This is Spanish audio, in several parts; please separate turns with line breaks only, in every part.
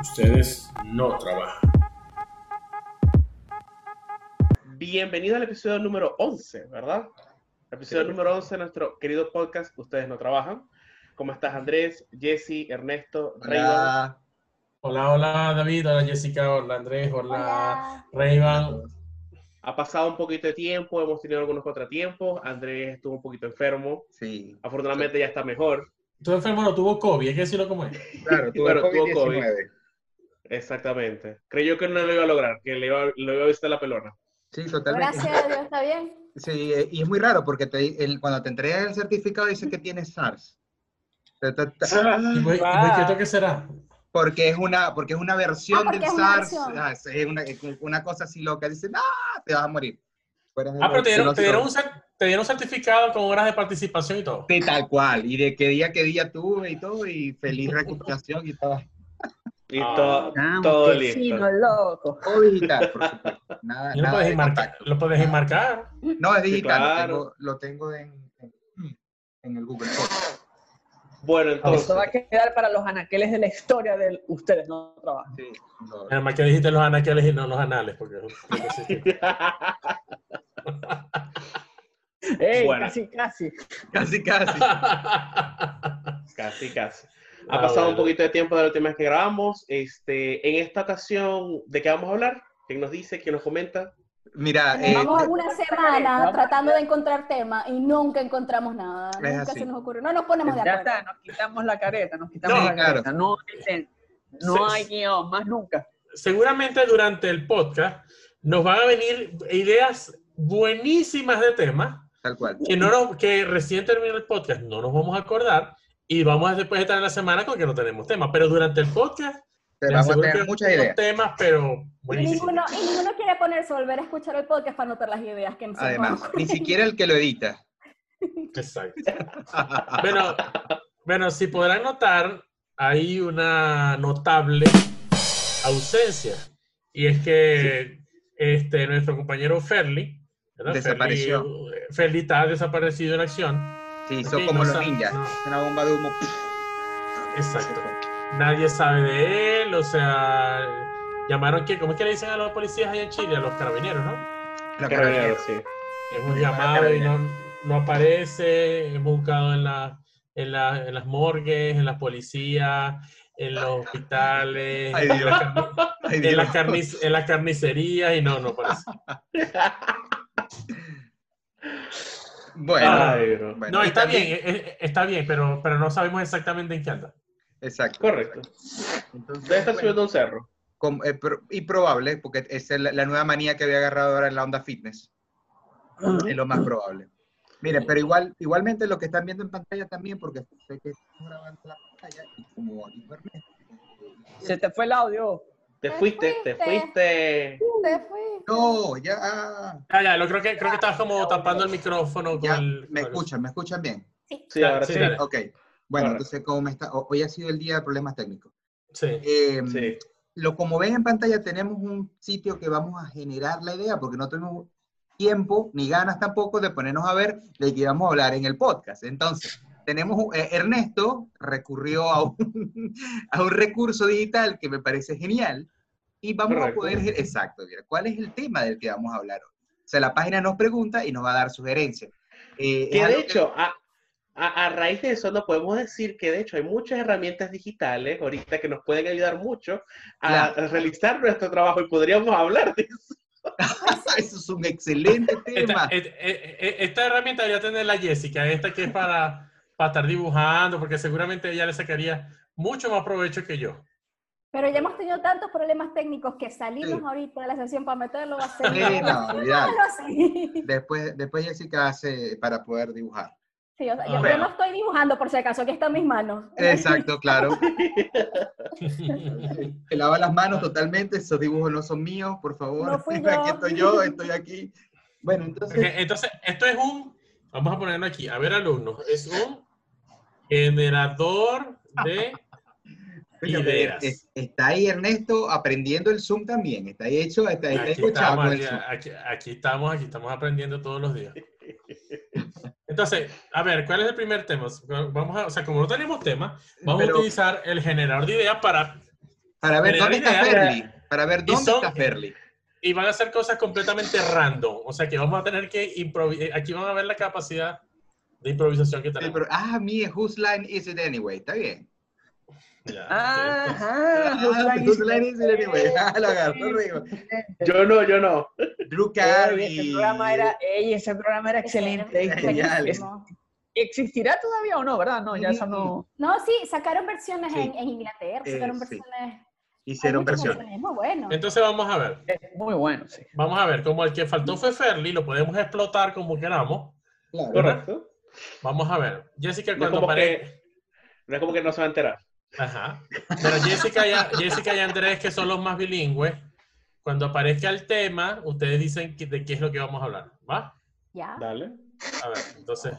Ustedes no trabajan.
Bienvenido al episodio número 11, ¿verdad? Episodio número 11 de nuestro querido podcast Ustedes no trabajan. ¿Cómo estás, Andrés, Jesse, Ernesto, Rayban?
Hola, hola David, hola Jessica, hola Andrés, hola, Rayban.
Ha pasado un poquito de tiempo, hemos tenido algunos contratiempos. Andrés estuvo un poquito enfermo.
Sí.
Afortunadamente ya está mejor.
Tu enfermo no tuvo COVID, hay que decirlo como es.
Claro, tuvo
tuvo
COVID-19.
Exactamente. Creyó que no lo iba a lograr, que le iba, lo iba a visitar la pelona.
Sí, totalmente.
Gracias a Dios, está bien.
Sí, eh, y es muy raro porque te- el- cuando te entregan el certificado dice que tienes SARS.
¿Y por qué será?
Porque es una, porque es una versión
porque
del
es una
SARS.
versión.
ah, es una, una cosa así loca. Dicen, ¡ah! Te vas a morir.
Ah, pero te dieron, te dieron un,
otros.
Te dieron certificado con horas de participación y todo.
Sí, tal cual. Y de qué día, qué día tuve y todo. Y feliz recuperación y todo.
Y
Ah.
todo, listo.
sí, no, loco.
Todo digital, por supuesto. Nada,
Y lo
nada
puedes
de
enmarcar.
contacto.
Lo puedes enmarcar.
No, es digital.
claro.
Lo tengo, lo tengo en, en, en el Google.
Bueno, entonces,
Eso va a quedar para los anaqueles de la historia del ustedes no trabajan.
Sí, lo-
Además que dijiste los anaqueles y no los anales, porque creo que sí.
¡Ey!
Bueno.
Casi, casi.
Casi, casi.
casi, casi. Ha
Ah,
pasado un poquito de tiempo de la última vez que grabamos. Este, en esta ocasión, ¿de qué vamos a hablar? ¿Quién nos dice? ¿Quién nos comenta?
Mira, eh,
Llevamos una semana tratando de encontrar tema y nunca encontramos nada.
Es
Nunca
así.
se nos ocurrió. No nos ponemos de
Ya
acuerdo.
está, nos quitamos la careta, nos quitamos
No,
la
claro.
careta. No, dicen, no hay guion, más nunca.
Seguramente durante el podcast nos van a venir ideas buenísimas de temas
tal cual.
que, no nos- que recién terminó el podcast no nos vamos a acordar y vamos a después estar en la semana con que no tenemos temas. Pero durante el podcast
Te vamos a tener
que
muchas ideas.
temas, pero
Y ninguno, y ninguno quiere ponerse a volver a escuchar el podcast para anotar las ideas que nos
Además, ni siquiera el que lo edita.
Exacto. Bueno, bueno, si podrán notar, hay una notable ausencia. Y es que este, nuestro compañero Ferli, ¿verdad?
Desapareció.
Ferli, Ferli está desaparecido en acción.
Sí, hizo
Ok,
como
no
los ninjas.
no.
Una bomba de humo.
Exacto. Nadie sabe de él, o sea, llamaron que, ¿cómo es que le dicen a los policías allá en Chile? A los carabineros, ¿no?
La
Carabinero,
carabinera.
sí.
Hemos llamado y no,
carabineros.
no aparece, hemos buscado en, la, en, la, en las morgues, en las policías, en los hospitales,
Ay,
en,
Dios.
las carni-
Ay,
en
Dios.
las en las carnicerías y no, no aparece.
Bueno,
Ay,
bueno,
No, está
también-
bien, eh, eh, está bien, pero, pero no sabemos exactamente en qué anda.
Exacto.
Correcto.
Entonces,
Debe estar
bueno,
subiendo un cerro.
com- eh, pro- y probable, porque es la, la nueva manía que había agarrado ahora en la onda fitness. Es lo más probable. Miren, pero igual, igualmente lo que están viendo en pantalla también, porque sé que estamos grabando la pantalla, y como
Se te fue el audio.
Te
Te
fuiste, te fuiste.
Te fui.
No, ya,
Ah, ya, lo creo que, creo que estabas como tapando el micrófono con
ya,
el...
me
con el-
escuchan, me escuchan bien.
Sí,
Dale,
ahora
sí,
sí.
Ok, bueno, entonces como me está, ho- hoy ha sido el día de problemas técnicos.
Sí.
Eh,
Sí.
Lo como ven en pantalla, tenemos un sitio que vamos a generar la idea, porque no tenemos tiempo ni ganas tampoco de ponernos a ver de qué íbamos a hablar en el podcast. Entonces, tenemos, eh, Ernesto recurrió a un, a un recurso digital que me parece genial y vamos
Correcto.
a poder, exacto, mira, ¿cuál es el tema del que vamos a hablar hoy? O sea, la página nos pregunta y nos va a dar sugerencias. Eh,
Que de hecho, a, a, a raíz de eso, no podemos decir que de hecho hay muchas herramientas digitales ahorita que nos pueden ayudar mucho a
Claro.
realizar nuestro trabajo y podríamos hablar de eso.
eso es un excelente tema.
Esta, et- esta herramienta debería tener la Jessica, esta que es para, para estar dibujando, porque seguramente ella le sacaría mucho más provecho que yo.
Pero ya hemos tenido tantos problemas técnicos que salimos
Sí.
ahorita de la sesión para meterlo a ser.
Sí, no, olvidar.
así.
Después, después Jessica hace para poder dibujar.
Sí, o sea, yo,
Ah,
yo
bueno.
no estoy dibujando por si acaso, aquí están mis manos.
Exacto, claro. Se lava las manos totalmente, esos dibujos no son míos, por favor.
No fui
Aquí
yo.
estoy yo, estoy aquí. Bueno, entonces,
Ok, Entonces, esto es un, vamos a ponerlo aquí, a ver alumnos, es un generador de ideas.
es- está ahí Ernesto aprendiendo el Zoom también, está ahí hecho, está, está
Aquí estamos, aquí, aquí- aquí estamos, aquí estamos aprendiendo todos los días. Entonces, a ver, ¿cuál es el primer tema? Vamos a, o sea, como no tenemos tema, vamos
Pero-
a utilizar el generador de ideas para
Para ver dónde está Ferli. Para ver dónde
son-
está Ferli.
Y van a hacer cosas completamente random. O sea que vamos a tener que improvisar. Aquí van a ver la capacidad de improvisación que
Sí,
tenemos.
pero, ah, mía, whose line is it anyway? Está bien.
Ya,
Ah. Ajá,
Ah, whose line is it anyway? Ah, lo agarró, Rigo.
Yo no, yo no.
Drew
Ey,
Carey.
ese programa era, ey, ese programa era excelente.
Genial.
¿Existirá todavía o no, verdad? No, ya eso no.
No, sí, sacaron versiones
Sí.
en, en Inglaterra,
Eh,
sacaron
sí.
versiones.
Hicieron
hay muchas
versiones.
Muy bueno.
Entonces vamos a ver.
Es muy bueno, sí.
Vamos a ver. Como el que faltó fue Ferli, lo podemos explotar como queramos.
Claro.
Correcto.
Vamos a ver. Jessica,
No es
cuando
que, no es como que no se va a enterar.
Ajá. Pero Jessica y, Jessica y Andrés, que son los más bilingües, cuando aparezca el tema, ustedes dicen que- de qué es lo que vamos a hablar. ¿Va?
Ya.
Dale.
A ver, entonces.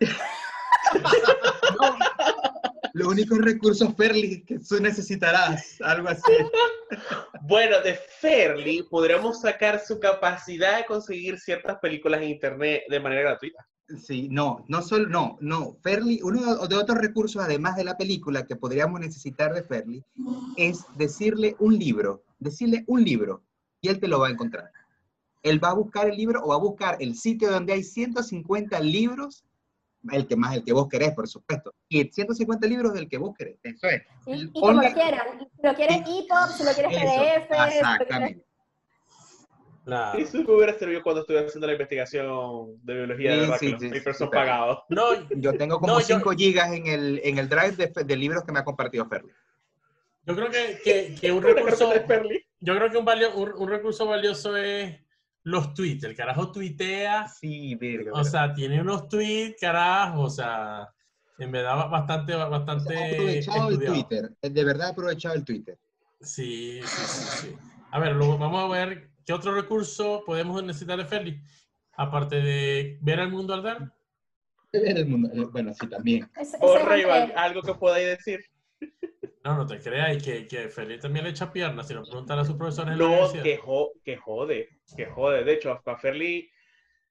Los únicos recursos Ferli que tú necesitarás, algo así.
Bueno, de Fairly podríamos sacar su capacidad de conseguir ciertas películas en internet de manera gratuita.
Sí, no, no solo, no, no. Ferli, uno de otros recursos, además de la película, que podríamos necesitar de Ferli, es decirle un libro, decirle un libro, y él te lo va a encontrar. Él va a buscar el libro o va a buscar el sitio donde hay 150 libros, el que más, el que vos querés, por supuesto, y 150 libros del que vos querés. Eso es.
Y,
El
y como lo quieran. Si lo quieres EPUB, si lo quieres PDF.
Exactamente.
La...
Eso me hubiera servido cuando estuve haciendo la investigación de biología,
Sí,
de verdad
sí,
que los
sí,
papers
sí,
son
pero-
pagados.
No,
Yo tengo como
No, yo-
5 gigas en el, en el drive de, de libros que me ha compartido Ferli.
yo creo que, que, que un recurso. Yo creo que un, valio- un, un recurso valioso es los tweets. El carajo tuitea.
Sí, verga.
O sea, tiene unos tweets, carajo. O sea, en verdad bastante, bastante.
ha aprovechado el. Twitter, de verdad ha aprovechado el Twitter.
Sí, sí, sí, sí. A ver, luego vamos a ver qué otro recurso podemos necesitar de Feli. Aparte de ver al mundo arder.
Ver el mundo, eh, bueno, sí, también.
Ese- ese
O
es
Ray-Ban,
Andrés.
algo que podáis decir.
No, no te creas, y que, que Feli también le echa piernas. Si lo preguntan a sus profesores
No, que, jo- que jode, que jode. De hecho, a Fairly,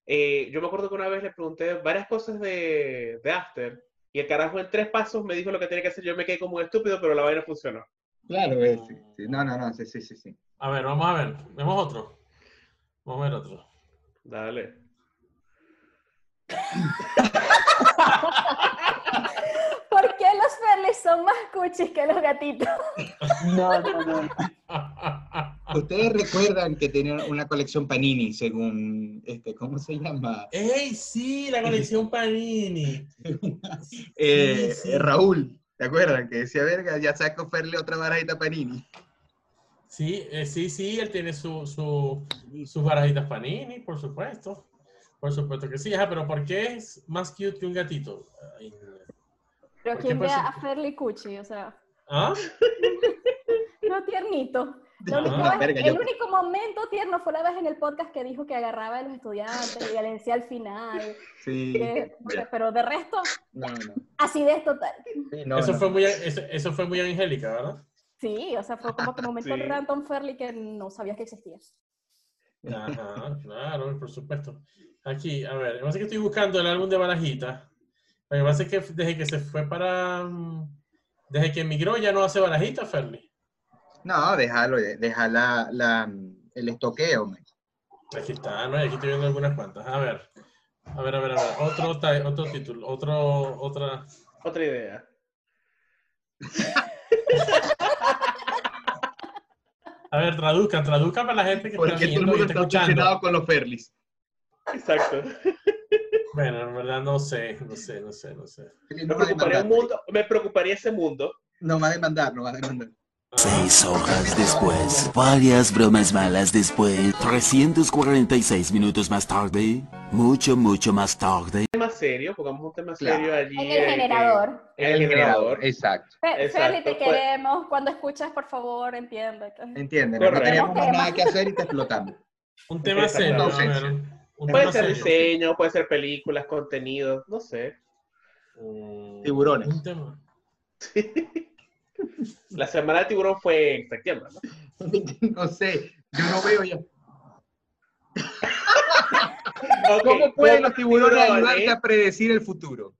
eh, yo me acuerdo que una vez le pregunté varias cosas de, de After y el carajo en tres pasos me dijo lo que tenía que hacer. Yo me quedé como un estúpido, pero la vaina funcionó.
Claro, eh, sí, sí. No, no, no, sí, sí, sí, sí.
A ver, vamos a ver. Vemos otro. Vamos a ver otro.
Dale.
¿Por qué los Ferlis son más cuchis que los gatitos?
No, no, no.
Ustedes recuerdan que tenían una colección Panini, según, este, ¿cómo se llama?
¡Ey, sí! La colección Panini.
Eh,
sí.
Raúl, ¿te acuerdan? Que decía, verga, ya saco Ferle otra barajita Panini.
Sí, eh, sí, sí, él tiene su, su, sus barajitas Panini, por supuesto. Por supuesto que sí, ajá, pero ¿por qué es más cute que un gatito? Ay,
Pero
¿Por qué
¿quién ve a Ferli cuchi? O sea,
¿Ah?
no tiernito.
No,
única
no,
verga,
el
yo-
único momento tierno fue la vez en el podcast que dijo que agarraba a los estudiantes y le decía al final.
Sí.
que- pero de resto,
No, no.
acidez total.
Sí, no,
eso,
no.
Fue muy, eso, eso fue muy angélica, ¿verdad?
Sí, o sea, fue como que momento
Sí.
random Ferli que no sabías que existía.
Ajá, claro, por supuesto. Aquí, a ver, pasa que estoy buscando el álbum de Barajita. Lo que pasa es que desde que se fue para... mm, Desde que emigró ya no hace Barajita, Ferli.
No, déjalo, deja la, la, el estoqueo. man.
Aquí está, ¿no? Y aquí estoy viendo algunas cuantas. A ver, a ver, a ver, a ver. Otro, otro título, otro, otra...
Otra idea.
A ver, traduzcan, traduzcan para la gente que
Porque
está
todo el
viendo y
mundo
está escuchando.
con los Ferlis.
Exacto.
Bueno, en verdad no sé, no sé, no sé, no sé.
Me
No a
preocuparía, un mundo, me preocuparía ese mundo.
No va a demandar, no va a demandar.
Seis hojas después, varias bromas malas después, 346 minutos más tarde, mucho, mucho más tarde.
tema serio, pongamos un tema
Claro.
serio allí.
En
eh,
el generador.
En el generador.
Exacto.
Fe-
Exacto,
Ferli, te
pues.
queremos. Cuando escuchas, por favor, entiende.
Entienden, no teníamos más nada que hacer y te explotamos.
Un tema serio. Un
Puede ser diseño, puede ser películas, contenido, no sé.
Mm,
Tiburones.
Un tema.
La semana de tiburón fue en septiembre, ¿no?
No sé, yo no veo ya. ¿Cómo pueden los tiburones ayudarte
tiburones,
a predecir el futuro?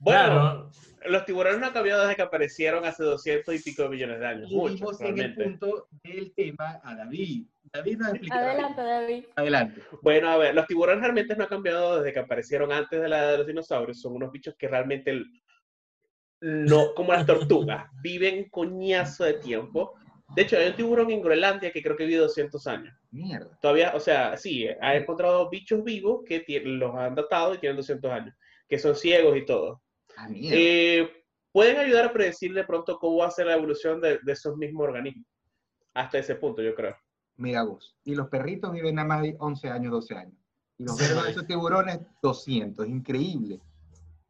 Bueno,
Claro,
los tiburones no han cambiado desde que aparecieron hace 200 y pico de millones de años.
Y
Muchos,
en el punto del tema a David. David nos explicará.
Adelante, David.
Adelante.
Bueno, a ver, los tiburones realmente no han cambiado desde que aparecieron antes de la edad de los dinosaurios. Son unos bichos que realmente, no, como las tortugas, viven un coñazo de tiempo. De hecho, hay un tiburón en Groenlandia que creo que vive 200 años.
Mierda.
Todavía, o sea, sí, ha encontrado bichos vivos que los han datado y tienen 200 años, que son ciegos y todo.
Ah.
Eh, pueden ayudar a predecir de pronto cómo va a ser la evolución de, de esos mismos organismos. Hasta ese punto, yo creo.
Mira vos. Y los perritos viven nada más de 11 años, 12 años. Y los
Sí,
verdes de esos tiburones, 200. Increíble.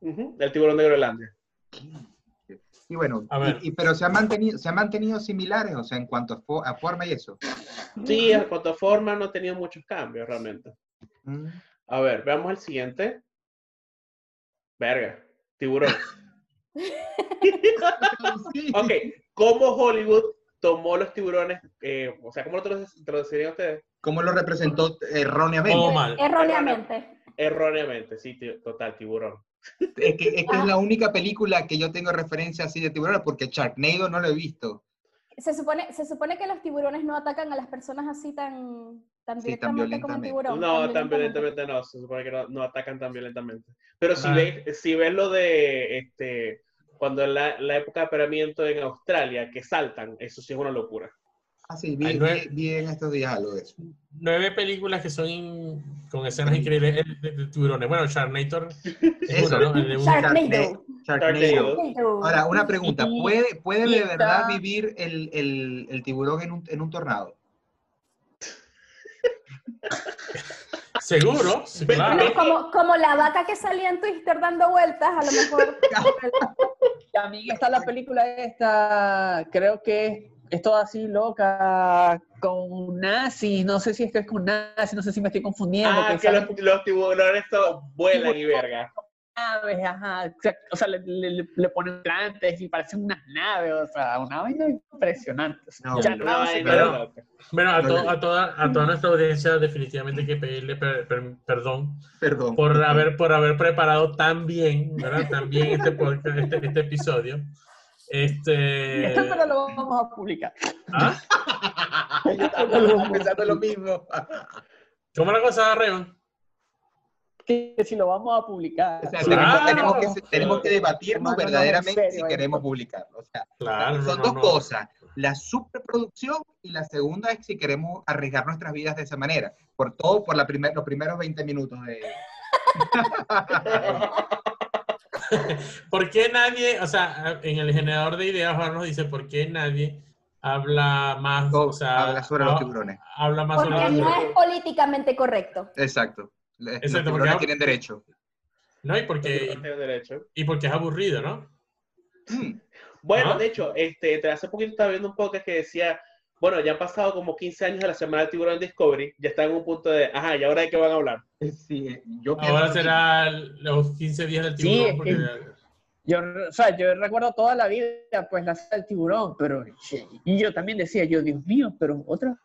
Ujú, El tiburón de Groenlandia.
Y bueno,
A ver.
y- y- pero se han, mantenido, se han mantenido similares, o sea, en cuanto a, fo- a forma y eso.
Sí, en cuanto a forma no ha tenido muchos cambios realmente.
Mm.
A ver, veamos el siguiente. Verga, tiburón.
Sí.
ok, ¿cómo Hollywood tomó los tiburones? eh, o sea, ¿cómo lo traduc- traducirían ustedes?
¿Cómo lo representó erróneamente?
mal.
Erróneamente.
Erróneamente, sí, total, tiburón.
Es que, es que
Ah.
es la única película que yo tengo referencia así de tiburones, porque Sharknado no lo he visto.
Se supone, se supone que los tiburones no atacan a las personas así tan, tan
Sí, tan
directamente como el
violentamente.
tiburón.
No, tan violentamente no, se supone que no, no atacan tan violentamente. Pero si ves, si ves lo de este cuando en la, la época de apareamiento en Australia, que saltan, eso sí es una locura.
Ah, sí, vi, vi- vi en estos días algo de eso.
Nueve películas que son in- con escenas increíbles de, de- de tiburones. Bueno, Sharknator es
Eso.
uno, ¿no? El
Sharknado.
Sharknado.
Sharknado.
Ahora, una pregunta, ¿puede, puede de verdad vivir el, el- el tiburón en un, en un tornado?
Seguro, sí, claro.
Bueno, como, como la vaca que salía en Twister dando vueltas, a lo mejor.
También está la película esta, creo que es, toda así loca, con nazis, no sé si es que es con nazis, no sé si me estoy confundiendo.
Ah,
que
que los, los tiburones todos vuelan y verga.
naves, ajá, o sea, le, le- le ponen plantes y parecen unas naves, o sea, una vaina impresionante. o sea,
No,
ya no
pero- a, to- a toda, a toda nuestra audiencia definitivamente hay que pedirle per- per- perdón
Perdón.
por haber, por haber preparado tan bien, ¿verdad? Tan bien este, podcast, este, este episodio. Este...
Esto pero lo vamos a publicar.
¿Ah?
Estaba pensando lo mismo.
¿Cómo la cosa, Revan?
Que si lo vamos a publicar.
O sea,
Sí.
tenemos,
Claro.
tenemos que, tenemos que debatirnos
en
verdaderamente
serio
si
esto.
queremos publicarlo. O sea,
Claro, no,
son
no,
dos
no.
cosas. La superproducción y la segunda es si queremos arriesgar nuestras vidas de esa manera. Por todo, por la primer, los primeros 20 minutos de...
¿Por qué nadie, o sea, en el generador de ideas Juan nos dice, ¿por qué nadie habla más, o sea,
habla sobre los tiburones.
habla más sobre
Porque
los
no
tiburones?
es políticamente correcto.
Exacto. Los
Exacto, porque
tiburones
ahora-
tienen derecho.
No, y
Los
porque, y porque es aburrido, ¿no?
Mm,
Bueno,
Ah.
de hecho, este, hace poquito estaba viendo un podcast que decía, bueno, ya han pasado como 15 años de la semana del tiburón Discovery, ya están en un punto de, ajá, ¿y ahora de qué van a hablar?
Sí, eh, yo
Ahora
lo
será los 15 días del
Sí,
tiburón.
es
porque,
Yo, o sea, yo recuerdo toda la vida, pues, la saga del tiburón, pero y yo también decía, yo, Dios mío, pero otra.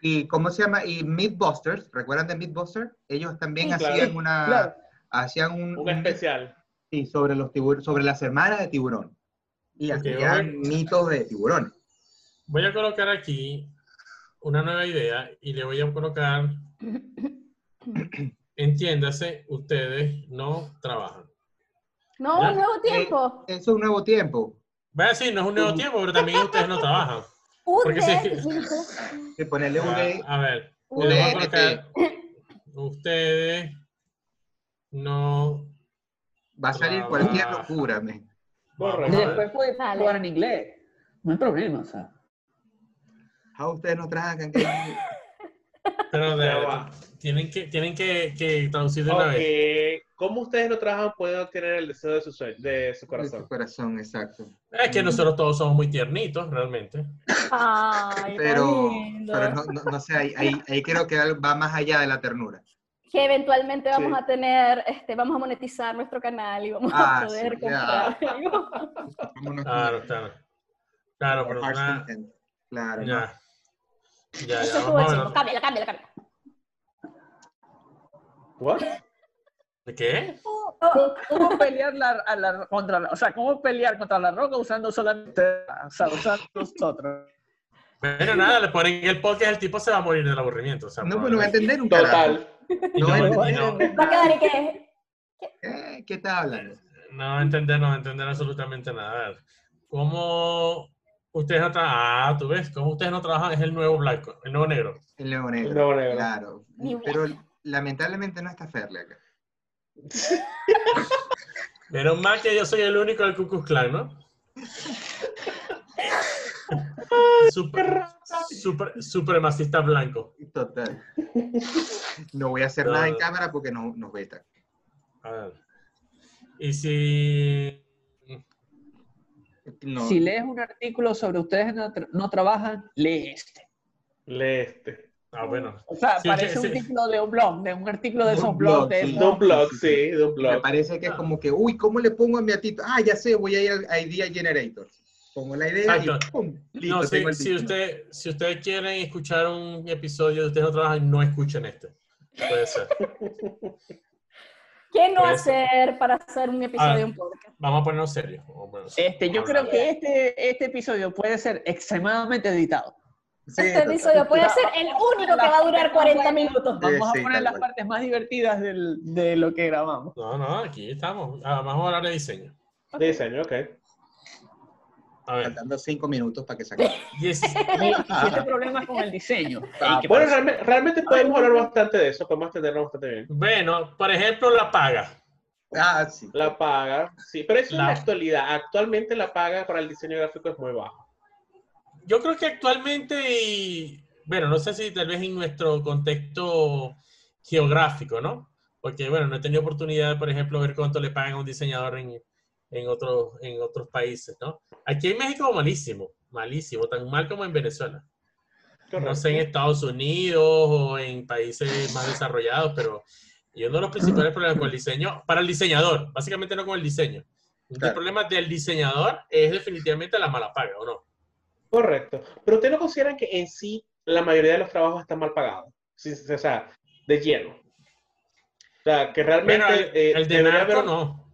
¿Y cómo se llama? Y Mythbusters, ¿recuerdan de Mythbusters? Ellos también
Sí, claro.
hacían una...
Claro.
Hacían un,
Un
un-
especial.
sí, sobre los tiburones, sobre la semana de tiburón. Y hacían mitos de tiburones.
Voy a colocar aquí una nueva idea y le voy a colocar, entiéndase, ustedes no trabajan.
No,
Ya.
un nuevo tiempo.
Eso es un nuevo tiempo.
Voy a decir, no es un nuevo tiempo, pero también ustedes no trabajan. porque si es que-
ponerle un
A, ver,
un
le voy a colocar, ustedes no
Va a salir cualquier locura, men.
Correcto.
Vamos a ver.
Después puede en inglés. No hay problema, o sea.
Ah, ustedes no trabajan. que-
Pero de-
Ya va.
tienen que, tienen que, que traducir de una vez.
¿cómo ustedes no trabajan pueden obtener el deseo de su, de su
De su
corazón?
corazón, exacto.
Es que nosotros todos somos muy tiernitos, realmente.
Ay,
Pero, no, no, no sé, ahí, ahí, ahí creo que va más allá de la ternura.
que eventualmente vamos
Sí.
a tener, este, vamos a monetizar nuestro canal y vamos
Ah,
a poder
sí,
comprar
Claro, claro. Claro, pero.
Claro, no.
ya. Ya,
Eso
ya,
estuvo chido. Cámbiala, cámbiala, cámbiala.
¿What?
¿De qué?
¿Cómo, cómo pelear la, a la- contra la- o sea, cómo pelear contra la roca usando solamente, o sea, usando nosotros?
Bueno, nada, le ponen el podcast, el tipo se va a morir del aburrimiento. O sea,
No, pues no va a entender un.
Total.
No,
no,
no,
Va a quedar y que.
Eh, ¿Qué estás hablando?
no va a entender, no va a entender absolutamente nada. A ver, ¿cómo ustedes no trabajan? Ah, tú ves, ¿cómo ustedes no trabajan? Es el nuevo blanco, el nuevo negro.
El nuevo negro.
El nuevo negro.
Claro. Pero lamentablemente no está Ferle acá.
Menos mal que yo soy el único del Ku Klux Klan, ¿no? Super, super, supremacista blanco.
Total. No voy a hacer
No.
nada en cámara porque no nos vetan.
A ver. Y si...
No.
Si lees un artículo sobre ustedes no, tra- no trabajan, lee este.
Lee este.
Ah, bueno.
O sea,
Sí,
parece
sí,
un
sí.
título de un blog, de un artículo de esos blogs.
blog,
de
un blog,
sí,
de un
Me
blog.
parece que es como que, uy, ¿cómo le pongo a mi atito? Ah, ya sé, voy a ir al Idea Generator. Pongo la idea
Exacto.
y ¡pum! Listo,
No, si,
tengo el
si, usted, si ustedes quieren escuchar un episodio de Ustedes no trabajan, no escuchen este. Puede ser.
¿Qué no
Puede
hacer para hacer un episodio
Ah.
de un podcast?
Vamos a ponernos serios.
Este, yo creo que este, este episodio puede ser extremadamente editado.
Sí,
Este episodio puede ser el único que va a durar 40 minutos.
Vamos
Sí,
a poner las
cual.
partes más divertidas del- de lo que grabamos.
No, no, aquí estamos. Ah, vamos a hablar de diseño.
Diseño, ok.
A ver.
Faltando cinco minutos para que se acabe.
10
Siete problemas con el diseño.
Ah,
Ey, ¿qué
Bueno,
pasa?
realmente, realmente podemos hablar bastante de eso, podemos entenderlo bastante bien.
Bueno, por ejemplo, la paga.
Ah, sí.
La paga, sí, pero eso
La-
la actualidad. Actualmente la paga para el diseño gráfico es muy baja.
Yo creo que actualmente, y, bueno, no sé si tal vez en nuestro contexto geográfico, ¿no? Porque, bueno, no he tenido oportunidad, por ejemplo, ver cuánto le pagan a un diseñador en, en, otros, en otros países, ¿no? Aquí en México, malísimo, malísimo, tan mal como en Venezuela. No sé en Estados Unidos o en países más desarrollados, pero y uno de los principales problemas con el diseño, para el diseñador, básicamente no con el diseño. El
Claro.
problema del diseñador es definitivamente la mala paga, ¿o no?
Correcto. Pero ustedes no consideran que en sí la mayoría de los trabajos están mal pagados. Sí, o sea, de lleno. O sea, que realmente.
Bueno, el,
eh,
el de
debería
narco
haber-
no.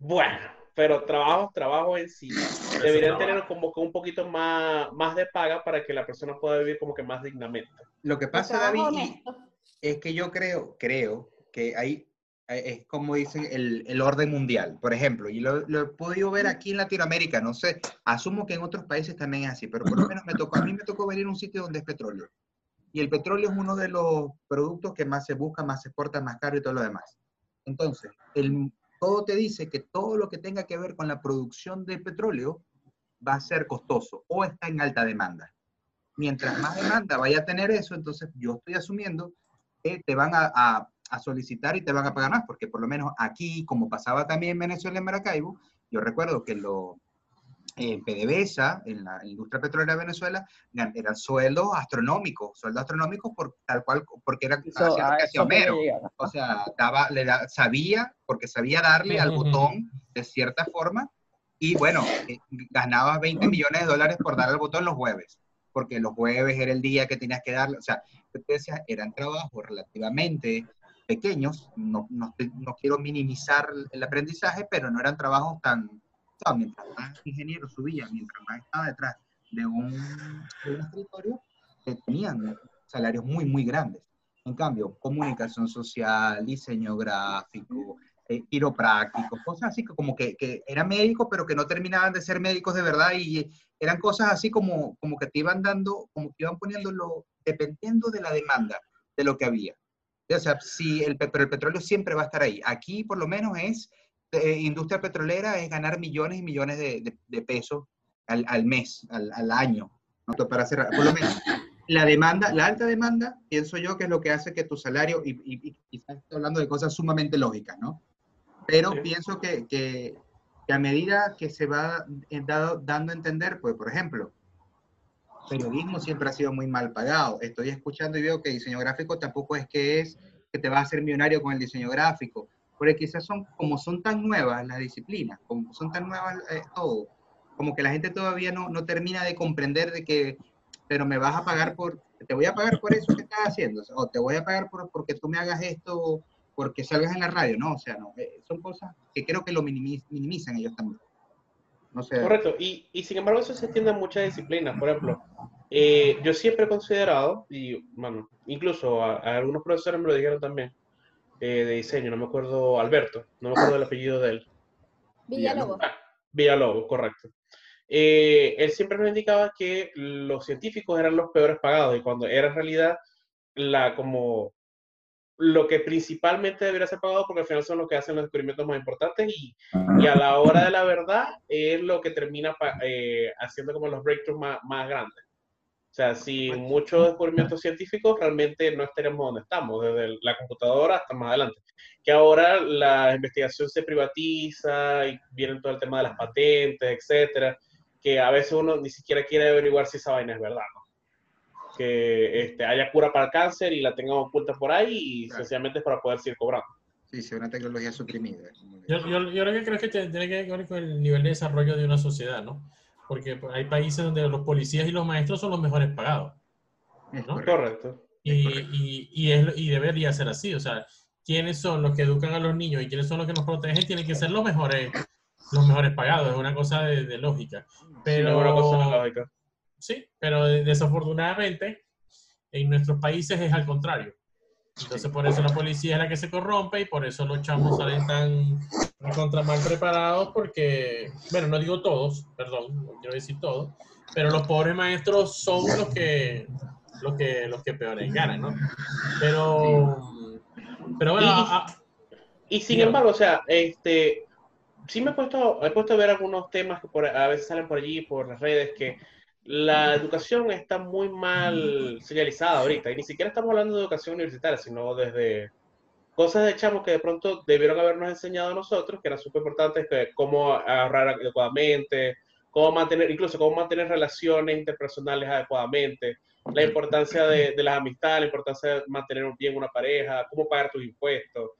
Bueno, pero trabajos, trabajos en sí deberían tener como que un poquito más, más de paga para que la persona pueda vivir como que más dignamente.
Lo que pasa, David, es que yo creo, creo que hay, eh, es como dicen, el, el orden mundial. Por ejemplo, y lo, lo he podido ver aquí en Latinoamérica, no sé, asumo que en otros países también es así, pero por lo menos me tocó, a mí me tocó venir a un sitio donde es petróleo. Y el petróleo es uno de los productos que más se busca, más se exporta, más caro y todo lo demás. Entonces, el, todo te dice que todo lo que tenga que ver con la producción de petróleo va a ser costoso o está en alta demanda. Mientras más demanda vaya a tener eso, entonces yo estoy asumiendo que te van a, solicitar y te van a pagar más, porque por lo menos aquí, como pasaba también en Venezuela, en Maracaibo, yo recuerdo que lo, en PDVSA, en la industria petrolera de Venezuela, eran sueldos astronómicos, sueldos astronómicos por tal cual, porque era
Eso- quería
Homero. O sea, daba, le da- sabía, porque sabía darle al botón de cierta forma, y bueno, eh, ganaba 20 millones de dólares por dar al botón los jueves, porque los jueves era el día que tenías que darle, o sea, eran trabajos relativamente pequeños, no, no, no quiero minimizar el aprendizaje, pero no eran trabajos tan, sea, mientras más ingeniero subía, mientras más estaba detrás de un, de un escritorio, eh, tenían salarios muy, muy grandes. En cambio, comunicación social, diseño gráfico, eh, quiropráctico, cosas así como que, que eran médicos, pero que no terminaban de ser médicos de verdad y eran cosas así como, como que te iban dando, como que iban poniéndolo dependiendo de la demanda de lo que había. O sea, si el, pe- pero el petróleo siempre va a estar ahí. Aquí por lo menos es, eh, industria petrolera es ganar millones y millones de, de- de pesos al, al mes, al, al año, ¿no? para cerrar. Por lo menos la demanda, la alta demanda, pienso yo que es lo que hace que tu salario, y, y- y quizás estoy hablando de cosas sumamente lógicas, ¿no? Pero
Sí.
pienso que, que, que a medida que se va dado- dando a entender, pues, por ejemplo, periodismo siempre ha sido muy mal pagado. Estoy escuchando y veo que diseño gráfico tampoco es que es que te vas a hacer millonario con el diseño gráfico, porque quizás son, como son tan nuevas las disciplinas, como son tan nuevas eh, todo, como que la gente todavía no, no termina de comprender de que, pero me vas a pagar por, te voy a pagar por eso que estás haciendo, o te voy a pagar por, porque tú me hagas esto porque salgas en la radio, no, o sea, no, eh, son cosas que creo que lo minimi- minimizan ellos también. No sé.
Correcto, y, y sin embargo eso se extiende a muchas disciplinas. Por ejemplo, eh, yo siempre he considerado, y bueno, incluso a, a algunos profesores me lo dijeron también, eh, de diseño, no me acuerdo, Alberto, no me acuerdo el apellido de él,
Villalobos.
Villalobos, correcto. Eh, él siempre nos indicaba que los científicos eran los peores pagados y cuando era en realidad la como lo que principalmente debería ser pagado porque al final son los que hacen los descubrimientos más importantes y, y a la hora de la verdad es lo que termina eh, haciendo como los breakthroughs más, más grandes. O sea, sin muchos descubrimientos científicos realmente no estaríamos donde estamos, desde la computadora hasta más adelante. Que ahora la investigación se privatiza y viene todo el tema de las patentes, etcétera, que a veces uno ni siquiera quiere averiguar si esa vaina es verdad, ¿no? Que este, haya cura para el cáncer y la tengamos oculta por ahí y
Claro.
sencillamente es para poder seguir cobrando.
Sí, sí, una tecnología suprimida.
Yo, yo, yo lo que creo es que tiene que ver con el nivel de desarrollo de una sociedad, ¿no? Porque hay países donde los policías y los maestros son los mejores pagados.
Correcto.
Correcto.
Y, y, y, es, y debería ser así. O sea, quiénes son los que educan a los niños y quiénes son los que nos protegen tienen que ser los mejores, los mejores pagados. Es una cosa de, de lógica. Pero,
No es una cosa de lógica.
Sí, pero de- desafortunadamente en nuestros países es al contrario. Entonces por eso la policía es la que se corrompe y por eso los chamos salen tan contra mal preparados porque, bueno, no digo todos, perdón, no quiero decir todos, pero los pobres maestros son los que los que los que peores ganan, ¿no? Pero pero bueno,
Y-
a- a-
Y sin embargo, o sea, este, sí me he puesto, he puesto a ver algunos temas que por, a veces salen por allí, por las redes, que la educación está muy mal señalizada ahorita. Y ni siquiera estamos hablando de educación universitaria, sino desde cosas de chamos que de pronto debieron habernos enseñado a nosotros, que eran súper importantes, que cómo ahorrar adecuadamente, cómo mantener, incluso cómo mantener relaciones interpersonales adecuadamente, la importancia de, de las amistades, la importancia de mantener bien una pareja, cómo pagar tus impuestos.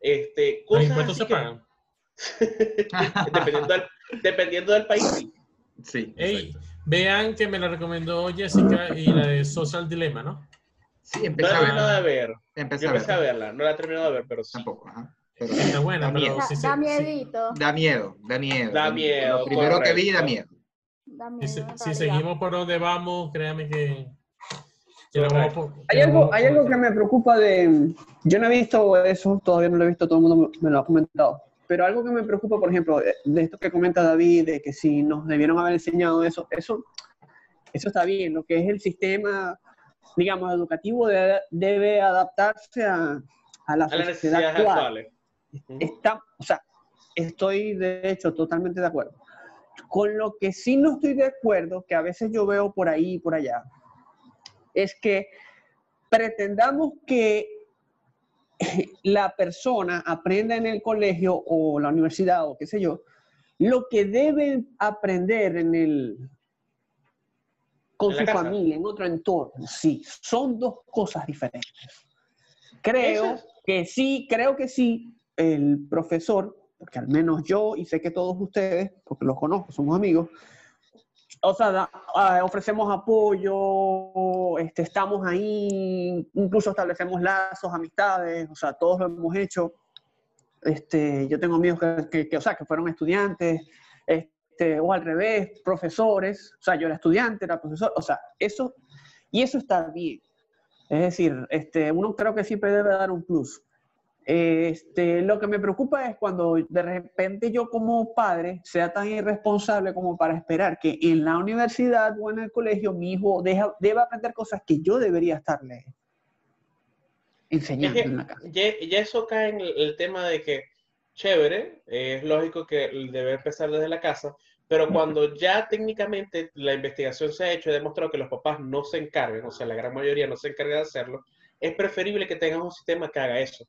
Este,
los
cosas
impuestos se
que-
pagan.
dependiendo, del, dependiendo del país. sí.
Sí,
Ey. Vean que me la recomendó Jessica y la de Social Dilemma, ¿no?
Sí,
No
empecé
la he
a ver.
ver.
Empecé
Yo
a
empecé a
ver.
verla, no la he terminado de ver, pero sí.
Tampoco, ajá. Pero
Está buena,
da
pero
miedo.
Da,
se,
da
miedo, da miedo.
Da miedo,
Lo primero que vi da miedo.
Da
si
miedo,
si seguimos por donde vamos, créame que, que vamos por-
Hay
que
algo, hay algo que me preocupa de... Yo no he visto eso, todavía no lo he visto, todo el mundo me lo ha comentado. Pero algo que me preocupa, por ejemplo, de, de esto que comenta David, de que si nos debieron haber enseñado eso, eso, eso está bien. Lo que es el sistema, digamos, educativo debe, debe adaptarse a, a la
A las
sociedad
necesidades
actual.
actuales.
Está, o sea, estoy de hecho totalmente de acuerdo. Con lo que sí no estoy de acuerdo, que a veces yo veo por ahí y por allá, es que pretendamos que la persona aprenda en el colegio o la universidad o qué sé yo, lo que debe aprender en el con su
casa.
familia, en otro entorno. Sí, son dos cosas diferentes. Creo
Eso
que sí, creo que sí, el profesor, porque al menos yo y sé que todos ustedes, porque los conozco, somos amigos, o sea, ah, ofrecemos apoyo, este, estamos ahí, incluso establecemos lazos, amistades, o sea, todos lo hemos hecho. Este, yo tengo amigos que, que- que, o sea, que fueron estudiantes, este, o al revés, profesores, o sea, yo era estudiante, era profesor, o sea, eso, y eso está bien. Es decir, este, uno creo que siempre debe dar un plus. Este, lo que me preocupa es cuando de repente yo como padre sea tan irresponsable como para esperar que en la universidad o en el colegio mi hijo deja, deba aprender cosas que yo debería estarle enseñando
que
en la casa.
ya, ya eso cae en el, el tema de que, chévere, es lógico que debe empezar desde la casa, pero cuando ya técnicamente la investigación se ha hecho y ha demostrado que los papás no se encargan, o sea, la gran mayoría no se encarga de hacerlo, es preferible que tengas un sistema que haga eso,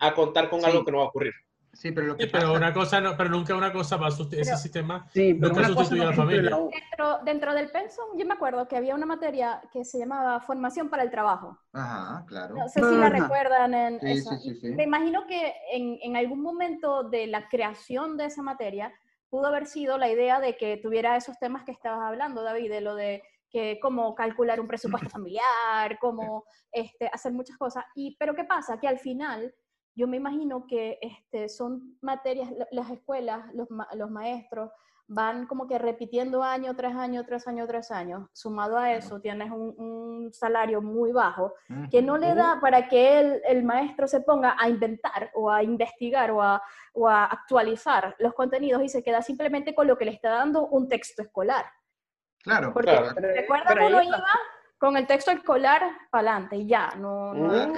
a contar con
Sí.
algo que no va a ocurrir.
Sí, pero lo que
Sí, pero
pasa-
una cosa no, pero nunca una cosa va a sustituir ese sistema.
Sí, pero
nunca sustituye a la familia.
Dentro, dentro del pensum, yo me acuerdo que había una materia que se llamaba formación para el trabajo.
Ajá, claro.
No sé si la recuerdan en
Sí,
eso.
sí, sí,
Y
sí.
Me imagino que en, en algún momento de la creación de esa materia pudo haber sido la idea de que tuviera esos temas que estabas hablando, David, de lo de que cómo calcular un presupuesto familiar, cómo este, hacer muchas cosas. Y, pero ¿qué pasa? Que al final yo me imagino que este, son materias, la- las escuelas, los, ma- los maestros van como que repitiendo año tras año, tras año, tras año. Sumado a eso, tienes un, un salario muy bajo que no le da para que el, el maestro se ponga a inventar o a investigar o a, o a actualizar los contenidos y se queda simplemente con lo que le está dando un texto escolar.
Claro,
Porque
Claro.
Pero-
recuerda
pero ahí
uno iba con el texto escolar para adelante y ya, no, no-
Mm.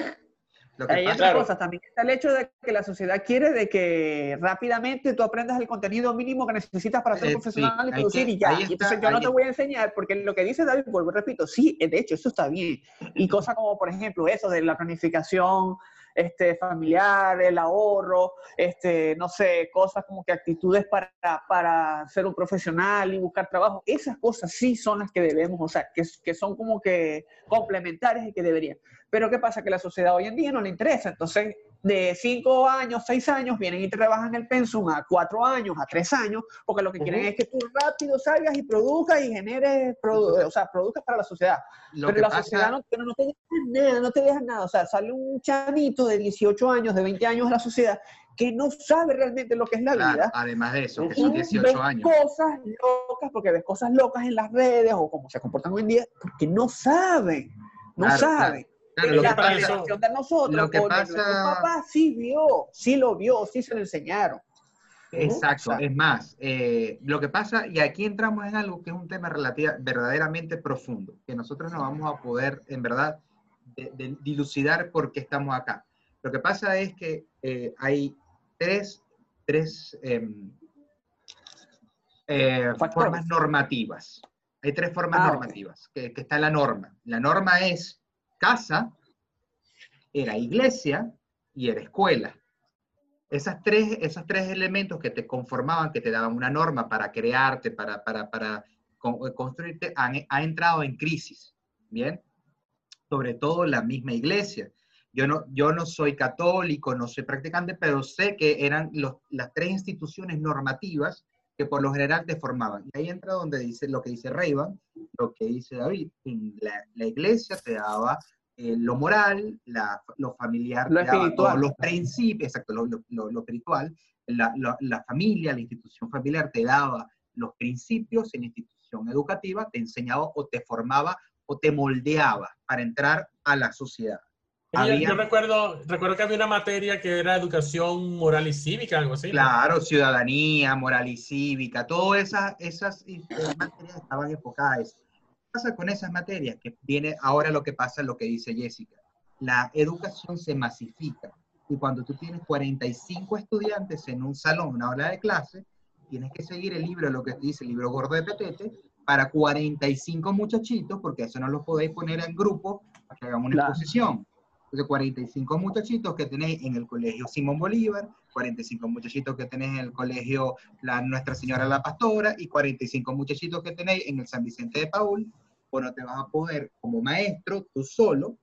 Lo que
Hay
pasa-
otras
Claro.
cosas también. Está el hecho de que la sociedad quiere de que rápidamente tú aprendas el contenido mínimo que necesitas para ser
Eh,
profesional
sí,
y producir
que-
y ya.
está,
entonces yo no te voy a enseñar, porque lo que dice David, vuelvo repito, sí, de hecho, eso está bien. Y cosas como, por ejemplo, eso de la planificación este, familiar, el ahorro, este, no sé, cosas como que actitudes para, para ser un profesional y buscar trabajo, esas cosas sí son las que debemos, o sea, que, que son como que complementarias y que deberían. Pero ¿qué pasa? Que la sociedad hoy en día no le interesa. Entonces, de cinco años, seis años, vienen y te rebajan el pensum a cuatro años, a tres años, porque lo que quieren
Ujú.
es que tú rápido salgas y produzcas y generes, produ- o sea, produzcas para la sociedad.
lo
pero la
pasa-
sociedad no, pero no te deja nada, no te deja nada. O sea, sale un chanito de 18 años, de 20 años de la sociedad, que no sabe realmente lo que es la
claro,
vida.
además de eso, que son
Y
18
ves
años.
cosas locas, porque ves cosas locas en las redes o como se comportan hoy en día, porque no saben, no
Claro,
saben.
Claro,
Y
lo
la
que pasa-
de nosotros,
lo que
coño, nuestro
pasa-
papá sí vio, sí lo vio, sí se lo enseñaron.
Exacto, es más, eh, lo que pasa, y aquí entramos en algo que es un tema relativa, verdaderamente profundo, que nosotros no vamos a poder, en verdad, de- de- dilucidar por qué estamos acá. Lo que pasa es que eh, hay tres, tres em, eh, formas normativas. Hay tres formas
Ah,
normativas, que, que está la norma. La norma es casa, era iglesia y era escuela. Esas tres, esos tres elementos que te conformaban, que te daban una norma para crearte, para, para, para eh, construirte, han, ha entrado en crisis, ¿bien? Sobre todo la misma iglesia. Yo no, yo no soy católico, no soy practicante, pero sé que eran las tres instituciones normativas que por lo general te formaban. Y ahí entra donde dice lo que dice Reyban, lo que dice David. La, la iglesia te daba eh, lo moral, la- lo familiar,
Lo espiritual.
los principios, exacto, lo, lo- lo- espiritual, la, la- la familia, la institución familiar te daba los principios en institución educativa, te enseñaba o te formaba o te moldeaba para entrar a la sociedad.
Yo,
Había-
yo recuerdo, recuerdo que había una materia que era educación moral y cívica, algo así. ¿no?
Claro, ciudadanía, moral y cívica, todas esas, esas eh, materias estaban enfocadas a eso. ¿Qué pasa con esas materias? Que viene ahora lo que pasa, lo que dice Jessica. La educación se masifica. Y cuando tú tienes 45 estudiantes en un salón, una hora de clase, tienes que seguir el libro, lo que te dice el libro gordo de Petete, para 45 muchachitos, porque eso no los podéis poner en grupo para que hagan una
Claro.
exposición. Entonces, 45 muchachitos que tenéis en el colegio Simón Bolívar, 45 muchachitos que tenéis en el colegio la Nuestra Señora la Pastora y 45 muchachitos que tenéis en el San Vicente de Paul, pues no te vas a poder, como maestro, tú solo,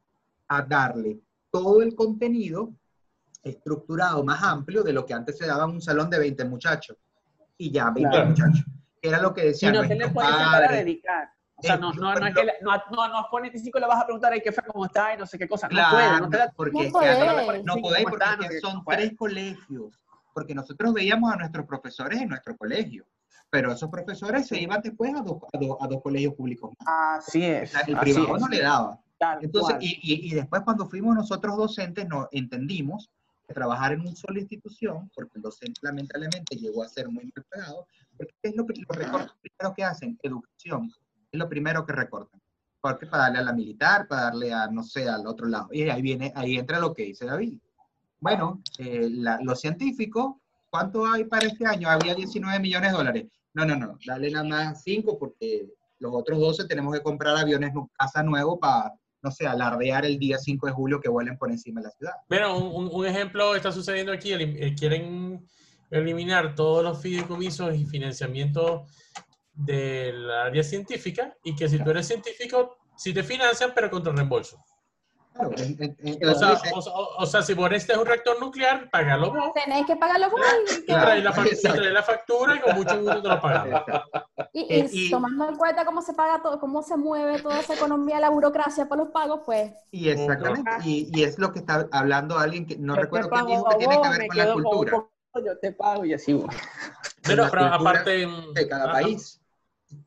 a darle todo el contenido estructurado, más amplio de lo que antes se daba en un salón de 20 muchachos. Y ya, 20
Claro.
muchachos. Era lo que
Y
decían
no te le
padres.
dedicar. O sea, no, no, no es que le- no, no, no a 45 le vas a preguntar ay, qué fue, cómo está y no sé qué cosa. No
Claro,
puede, no te da
porque
No podéis.
no podéis
¿cómo
porque
está?
es
No
son
puede.
tres colegios, porque nosotros veíamos a nuestros profesores en nuestro colegio, pero esos profesores se iban después a dos, a dos, a dos colegios públicos. más.
Así es.
El
así
privado
es.
no le daba.
Tal
Entonces, y, y- y después cuando fuimos nosotros docentes, nos entendimos que trabajar en una sola institución, porque el docente lamentablemente llegó a ser muy mal pagado, porque es lo, pri- los recortes primero que hacen, educación, es lo primero que recortan. Porque para darle a la militar, para darle a, no sé, al otro lado. Y ahí viene, ahí entra lo que dice David. Bueno, eh, la- los científicos, ¿cuánto hay para este año? Había 19 millones de dólares. No, no, no, dale nada más 5 porque los otros 12 tenemos que comprar aviones casa nuevo para, no sé, alardear el día 5 de julio que vuelen por encima de la ciudad.
Mira, un, un- ejemplo está sucediendo aquí. eh, quieren eliminar todos los fideicomisos y financiamiento del área científica y que si tú eres científico, sí te financian, pero contra reembolso.
Claro, en- en- en-
O sea, o, o- sea, si por este es un reactor nuclear, págalo vos.
Tenéis que pagarlo vos y,
Y traes la, y factura y con mucho gusto te lo pagamos.
y-
Eh,
y
y-
tomando en cuenta cómo se paga todo, cómo se mueve toda esa economía, la burocracia para los pagos, pues
Y exactamente, y, y es lo que está hablando alguien que no
Yo
recuerdo quién
pago
dijo que tiene que
vos,
ver con la cultura
poco, yo te pago y así. voy.
Pero, aparte.
de cada
ah,
país.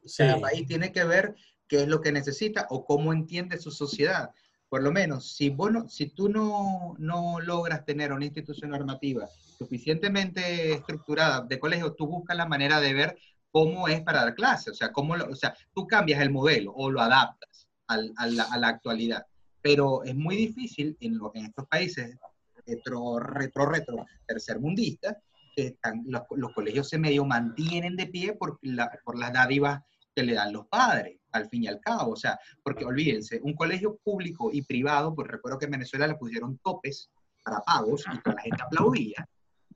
Sí.
Cada país tiene que ver qué es lo que necesita o cómo entiende su sociedad. Por lo menos, si, vos no- si tú no, no logras tener una institución normativa suficientemente estructurada de colegio, tú buscas la manera de ver cómo es para dar clase. O sea, cómo lo- o sea tú cambias el modelo o lo adaptas al- a, la, a la actualidad. Pero es muy difícil en, lo- en estos países retro, retro, retro, tercermundistas, los, los colegios se medio mantienen de pie por, la, por las dádivas que le dan los padres, al fin y al cabo. O sea, porque olvídense, un colegio público y privado, pues recuerdo que en Venezuela le pusieron topes para pagos y toda la gente aplaudía.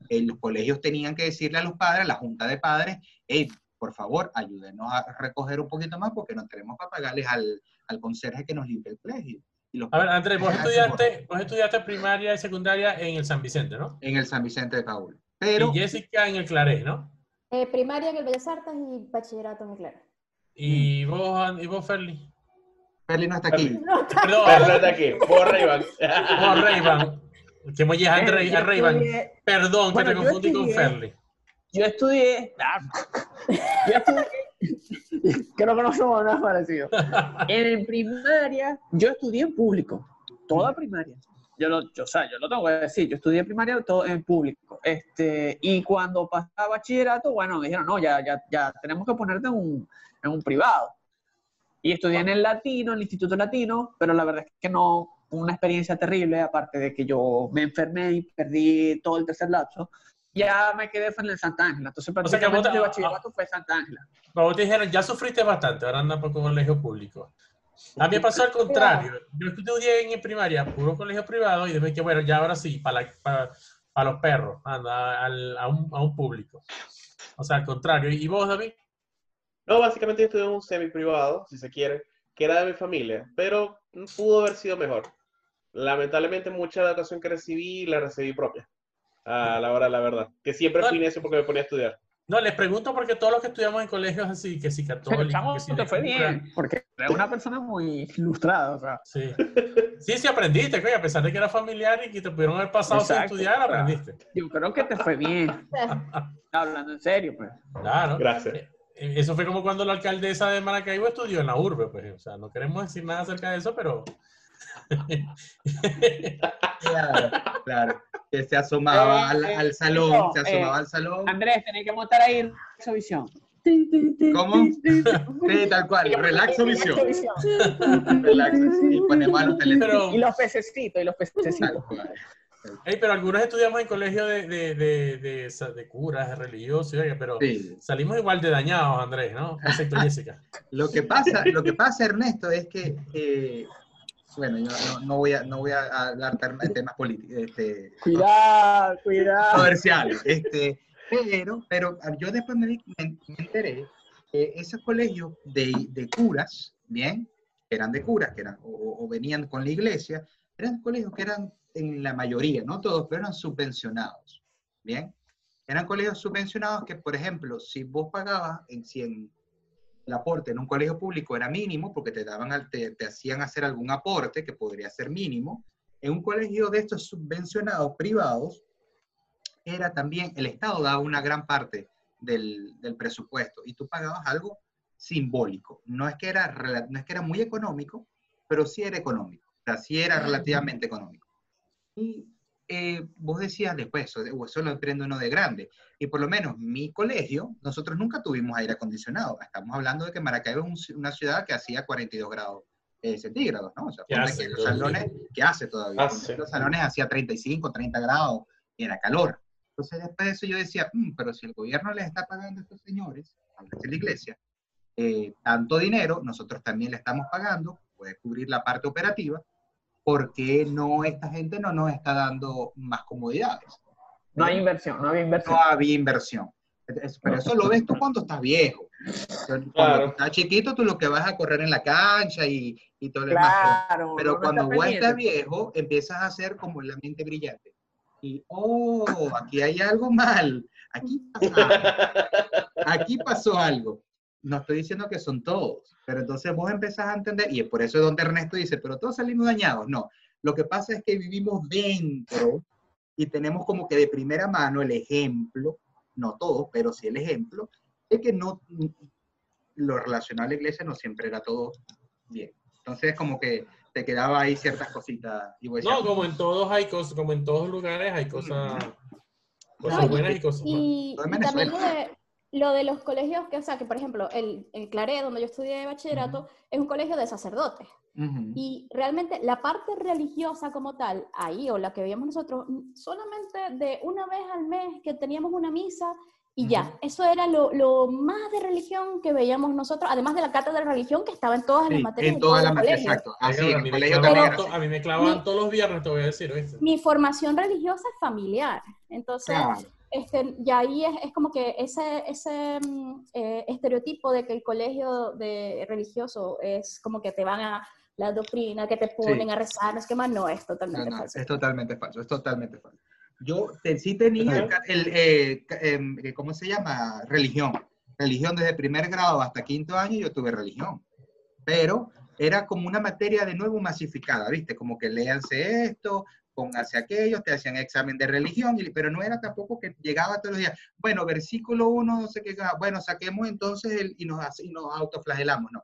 Eh, los colegios tenían que decirle a los padres, a la junta de padres, hey, por favor, ayúdenos a recoger un poquito más porque no tenemos para pagarles al, al conserje que nos limpie el colegio. Y los
A ver, Andrés, vos estudiaste, vos estudiaste primaria y secundaria en el San Vicente, ¿no?
En el San Vicente de Paul. Pero,
Y Jessica en el Claré, ¿no?
eh, primaria en el Bellas Artes y bachillerato en el Claro.
Y vos, y vos Ferli.
Ferli no está aquí.
Perdón,
Pero no está aquí, borra Iván.
vos Rayban. Que me a
Eh,
Rayban. Perdón,
Bueno,
que te confundí con Ferli.
Yo estudié. ah, yo estudié. Creo que no somos nada parecidos. En primaria, yo estudié en público, toda primaria. Yo lo, yo, o sea, yo lo tengo que decir, yo estudié primaria todo en público. Este, y cuando pasaba bachillerato, bueno, me dijeron, no, ya, ya, ya tenemos que ponerte en un, en un privado. Y estudié en el latino, en el Instituto Latino, pero la verdad es que no, una experiencia terrible, aparte de que yo me enfermé y perdí todo el tercer lapso. Ya me quedé en el Santa Ángela. Entonces,
O sea que vos
prácticamente
te-
mi bachillerato fue Santa Ángela.
Pero vos te dijeron, ya sufriste bastante, ahora anda por colegio público. A mí me pasó al contrario. Yo estudié en primaria, puro colegio privado, y después que, bueno, ya ahora sí, para, la- para, para los perros, anda al- a, un, a un público. O sea, al contrario. ¿Y vos, David?
No, básicamente yo estudié en un semi privado, si se quiere, que era de mi familia, pero pudo haber sido mejor. Lamentablemente mucha de la educación que recibí la recibí propia, a la hora de la verdad, que siempre fui necio porque me ponía a estudiar.
No, les pregunto porque todos los que estudiamos en colegios así, que si católicos, que si
te fue bien, porque eres una persona muy ilustrada, o sea.
Sí. sí, sí aprendiste, a pesar de que era familiar y que te pudieron haber pasado sin estudiar, aprendiste.
Yo creo que te fue bien. Hablando en serio, pues.
Claro.
Gracias.
Eh, eh, Eso fue como cuando la alcaldesa de Maracaibo estudió en la urbe, pues, o sea, no queremos decir nada acerca de eso, pero...
Claro, claro. Que se asomaba al,
Eh, eh,
al salón,
no,
se asomaba
eh,
al salón.
Andrés, tenés que montar ahí esa visión.
¿Cómo? Sí, tal cual. Relaxo visión. Relaxo. Y ponemos a los teléfonos.
Y los pececitos, y los pececitos.
cual.
ey, pero algunos estudiamos en colegios de, de, de, de, de curas, de religiosos, pero
Sí.
salimos igual de dañados, Andrés, ¿no? Excepto Jessica.
Lo que pasa, lo que pasa, Ernesto, es que, eh, bueno, yo no, no voy a, no voy a hablar de temas políticos, este,
Cuidado, cuidado.
comerciales, este, pero, pero yo después me, me- me enteré que esos colegios de, de curas, bien, eran de curas, que eran, o, o venían con la iglesia, eran colegios que eran en la mayoría, no todos, pero eran subvencionados, bien. Eran colegios subvencionados que, por ejemplo, si vos pagabas en 100 el aporte en un colegio público era mínimo porque te daban te, te hacían hacer algún aporte que podría ser mínimo. En un colegio de estos subvencionados privados era también el Estado daba una gran parte del, del presupuesto y tú pagabas algo simbólico. No es que era no es que era muy económico, pero sí era económico. O sea, sí era relativamente económico. Y eh, vos decías después, eso, eso lo aprende uno de grande. Y por lo menos mi colegio, nosotros nunca tuvimos aire acondicionado. Estamos hablando de que Maracaibo es un- una ciudad que hacía 42 grados eh, centígrados, ¿no? O sea,
¿Qué
ponte
hace
que los salones, ¿qué hace todavía?
Hace.
Que Los salones hacía 35, 30 grados y era calor. Entonces después de eso yo decía, "Mm, pero si el gobierno les está pagando a estos señores, a la iglesia, eh, tanto dinero, nosotros también le estamos pagando, puede cubrir la parte operativa, ¿por qué no esta gente no nos está dando más comodidades?
No hay inversión, no había inversión.
no había inversión. Pero eso lo ves tú cuando estás viejo. Cuando
Claro.
estás chiquito, tú lo que vas a correr en la cancha y, y todo lo demás. Pero-
Claro.
Pero
uno
cuando vos estás viejo, empiezas a hacer como la mente brillante. Y, oh, aquí hay algo mal. Aquí pasa algo. Aquí pasó algo. No estoy diciendo que son todos, pero entonces vos empezás a entender, y es por eso es donde Ernesto dice, pero todos salimos dañados. No, lo que pasa es que vivimos dentro y tenemos como que de primera mano el ejemplo, no todos, pero sí el ejemplo, de que no, lo relacionado a la iglesia no siempre era todo bien. Entonces como que te quedaba ahí ciertas cositas. Y vos decías,
No, como en todos hay cosas, como en todos lugares hay cosas, cosas
No,
buenas y cosas malas.
Y, y también de, lo de los colegios, que, o sea, que por ejemplo, el, el Claré, donde yo estudié bachillerato, es un colegio de sacerdotes.
"Ujú".
Y realmente la parte religiosa como tal, ahí o la que veíamos nosotros, solamente de una vez al mes que teníamos una misa y ya.
Ujú.
Eso era lo, lo más de religión que veíamos nosotros, además de la cátedra de religión que estaba en todas las
Sí,
materias.
en todas las materias, exacto. Así,
Oiga,
en
a,
el
mí me
colegio
clavaban
también era
to-
así.
a mí me clavaban
Mi-
todos los viernes, te voy a decir, ¿oíste?
Mi formación religiosa es familiar. Entonces,
Claro.
Este, y ahí es, es como que ese, ese mm, eh, estereotipo de que el colegio de religioso es como que te van a la doctrina, que te ponen a rezar, no es que más no, es totalmente
no,
falso.
es totalmente falso, es totalmente falso. Yo te- sí tenía el, el, eh, em, eh, ¿cómo se llama? Religión. Religión desde primer grado hasta quinto año yo tuve religión. Pero era como una materia de nuevo masificada, ¿viste? Como que léanse esto, pónganse aquello, te hacían examen de religión, pero no era tampoco que llegaba todos los días. Bueno, versículo 1, no sé qué, ah, bueno, saquemos entonces el, y, nos, y nos autoflagelamos, no.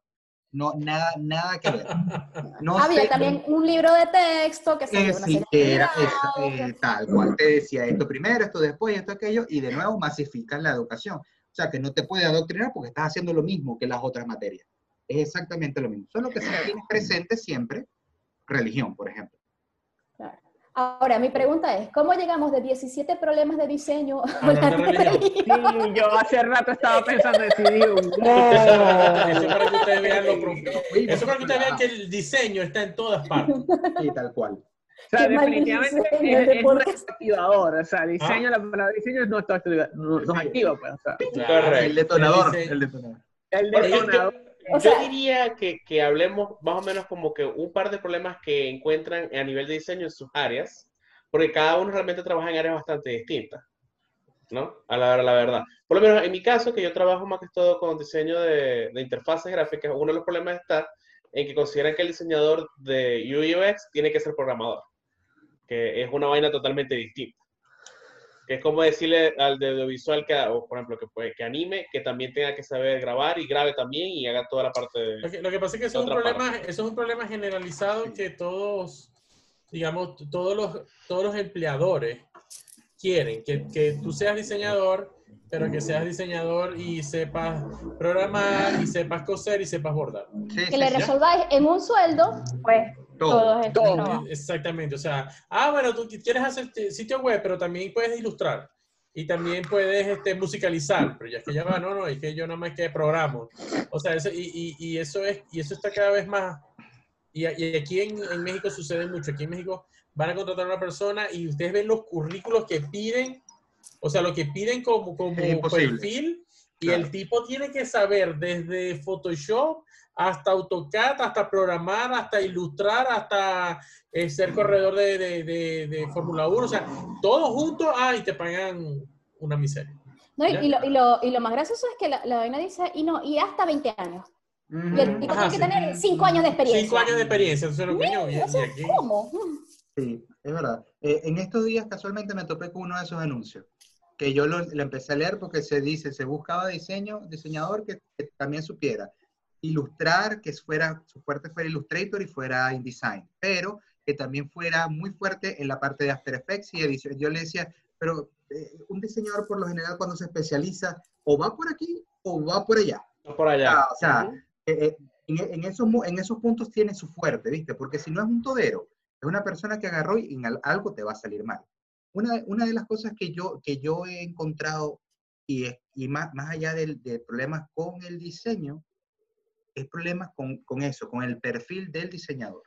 No, nada, nada que ver. No
Había
sé-
también un libro de texto que se
eh, sí, era esa- eh, tal cual. Te decía esto primero, esto después, esto aquello, y de nuevo masifican la educación. O sea, que no te puede adoctrinar porque estás haciendo lo mismo que las otras materias. Es exactamente lo mismo. Solo que si tienes presente siempre religión, por ejemplo.
Ahora, mi pregunta es, ¿cómo llegamos de 17 problemas de diseño a
Hablar de religión.
religión?
Sí, yo hace rato estaba pensando en decidir un
Eso para que ustedes vean lo profundo. Eso para que ustedes vean que el diseño está en todas partes.
Sí, tal cual.
O sea,
Qué
definitivamente
diseño
es, es una
podcast.
activadora. O sea, diseño,
Ah.
la palabra diseño no está nos activa, pues. O sea,
Correcto.
El detonador.
El.
El detonador.
el detonador.
O
Yo diría que, que hablemos más o menos como que un par de problemas que encuentran a nivel de diseño en sus áreas, porque cada uno realmente trabaja en áreas bastante distintas, ¿no? A la, a la verdad. Por lo menos en mi caso, que yo trabajo más que todo con diseño de, de interfaces gráficas, uno de los problemas está en que consideran que el diseñador de UI UX tiene que ser programador, que es una vaina totalmente distinta. Que es como decirle al de audiovisual que, o por ejemplo, que, puede- que anime, que también tenga que saber grabar y grabe también y haga toda la parte de...
Lo que, lo que pasa es que eso es, un problema, eso es un problema generalizado que todos, digamos, todos los, todos los empleadores quieren, que, que tú seas diseñador, pero que seas diseñador y sepas programar, y sepas coser, y sepas bordar.
Sí,
Que
sí,
le resolváis en un sueldo, pues
Todo.
todo
Todo.
Exactamente, o sea, ah, bueno, tú quieres hacer sitio web, pero también puedes ilustrar. Y también puedes este, musicalizar, pero ya es que ya va, no, no, es que yo nada más que programo. O sea, eso, y, y- y eso es, y eso está cada vez más. Y, y aquí en, en México sucede mucho. Aquí en México van a contratar a una persona y ustedes ven los currículos que piden, o sea, lo que piden como, como perfil, y
Claro.
el tipo tiene que saber desde Photoshop hasta AutoCAD, hasta programar, hasta ilustrar, hasta eh, ser corredor de, de, de- de Fórmula 1, o sea, todo junto, ah, y te pagan una miseria.
No, y, y lo, y, lo, y lo más gracioso es que la, la vaina dice, y no, y hasta 20 años.
Ujú.
Y el tipo tiene que
sí.
tener 5 años de experiencia.
Cinco años de experiencia, entonces lo coño, y,
O sea,
y aquí.
¿cómo?
Sí, es verdad. Eh, en estos días casualmente me topé con uno de esos anuncios, que yo lo, lo empecé a leer porque se dice, se buscaba diseño, diseñador que, que también supiera ilustrar, que fuera, su fuerte fuera Illustrator y fuera InDesign, pero que también fuera muy fuerte en la parte de After Effects y edición. Yo le decía, pero eh, un diseñador por lo general cuando se especializa o va por aquí o va por allá.
Por allá.
Ah, o sea, eh, eh, en, en esos, en esos puntos tiene su fuerte, ¿viste? Porque si no es un todero, es una persona que agarró y en al- algo te va a salir mal. Una, una de las cosas que yo, que yo he encontrado, y, es- y más, más allá de problemas con el diseño, es problemas con, con eso, con el perfil del diseñador.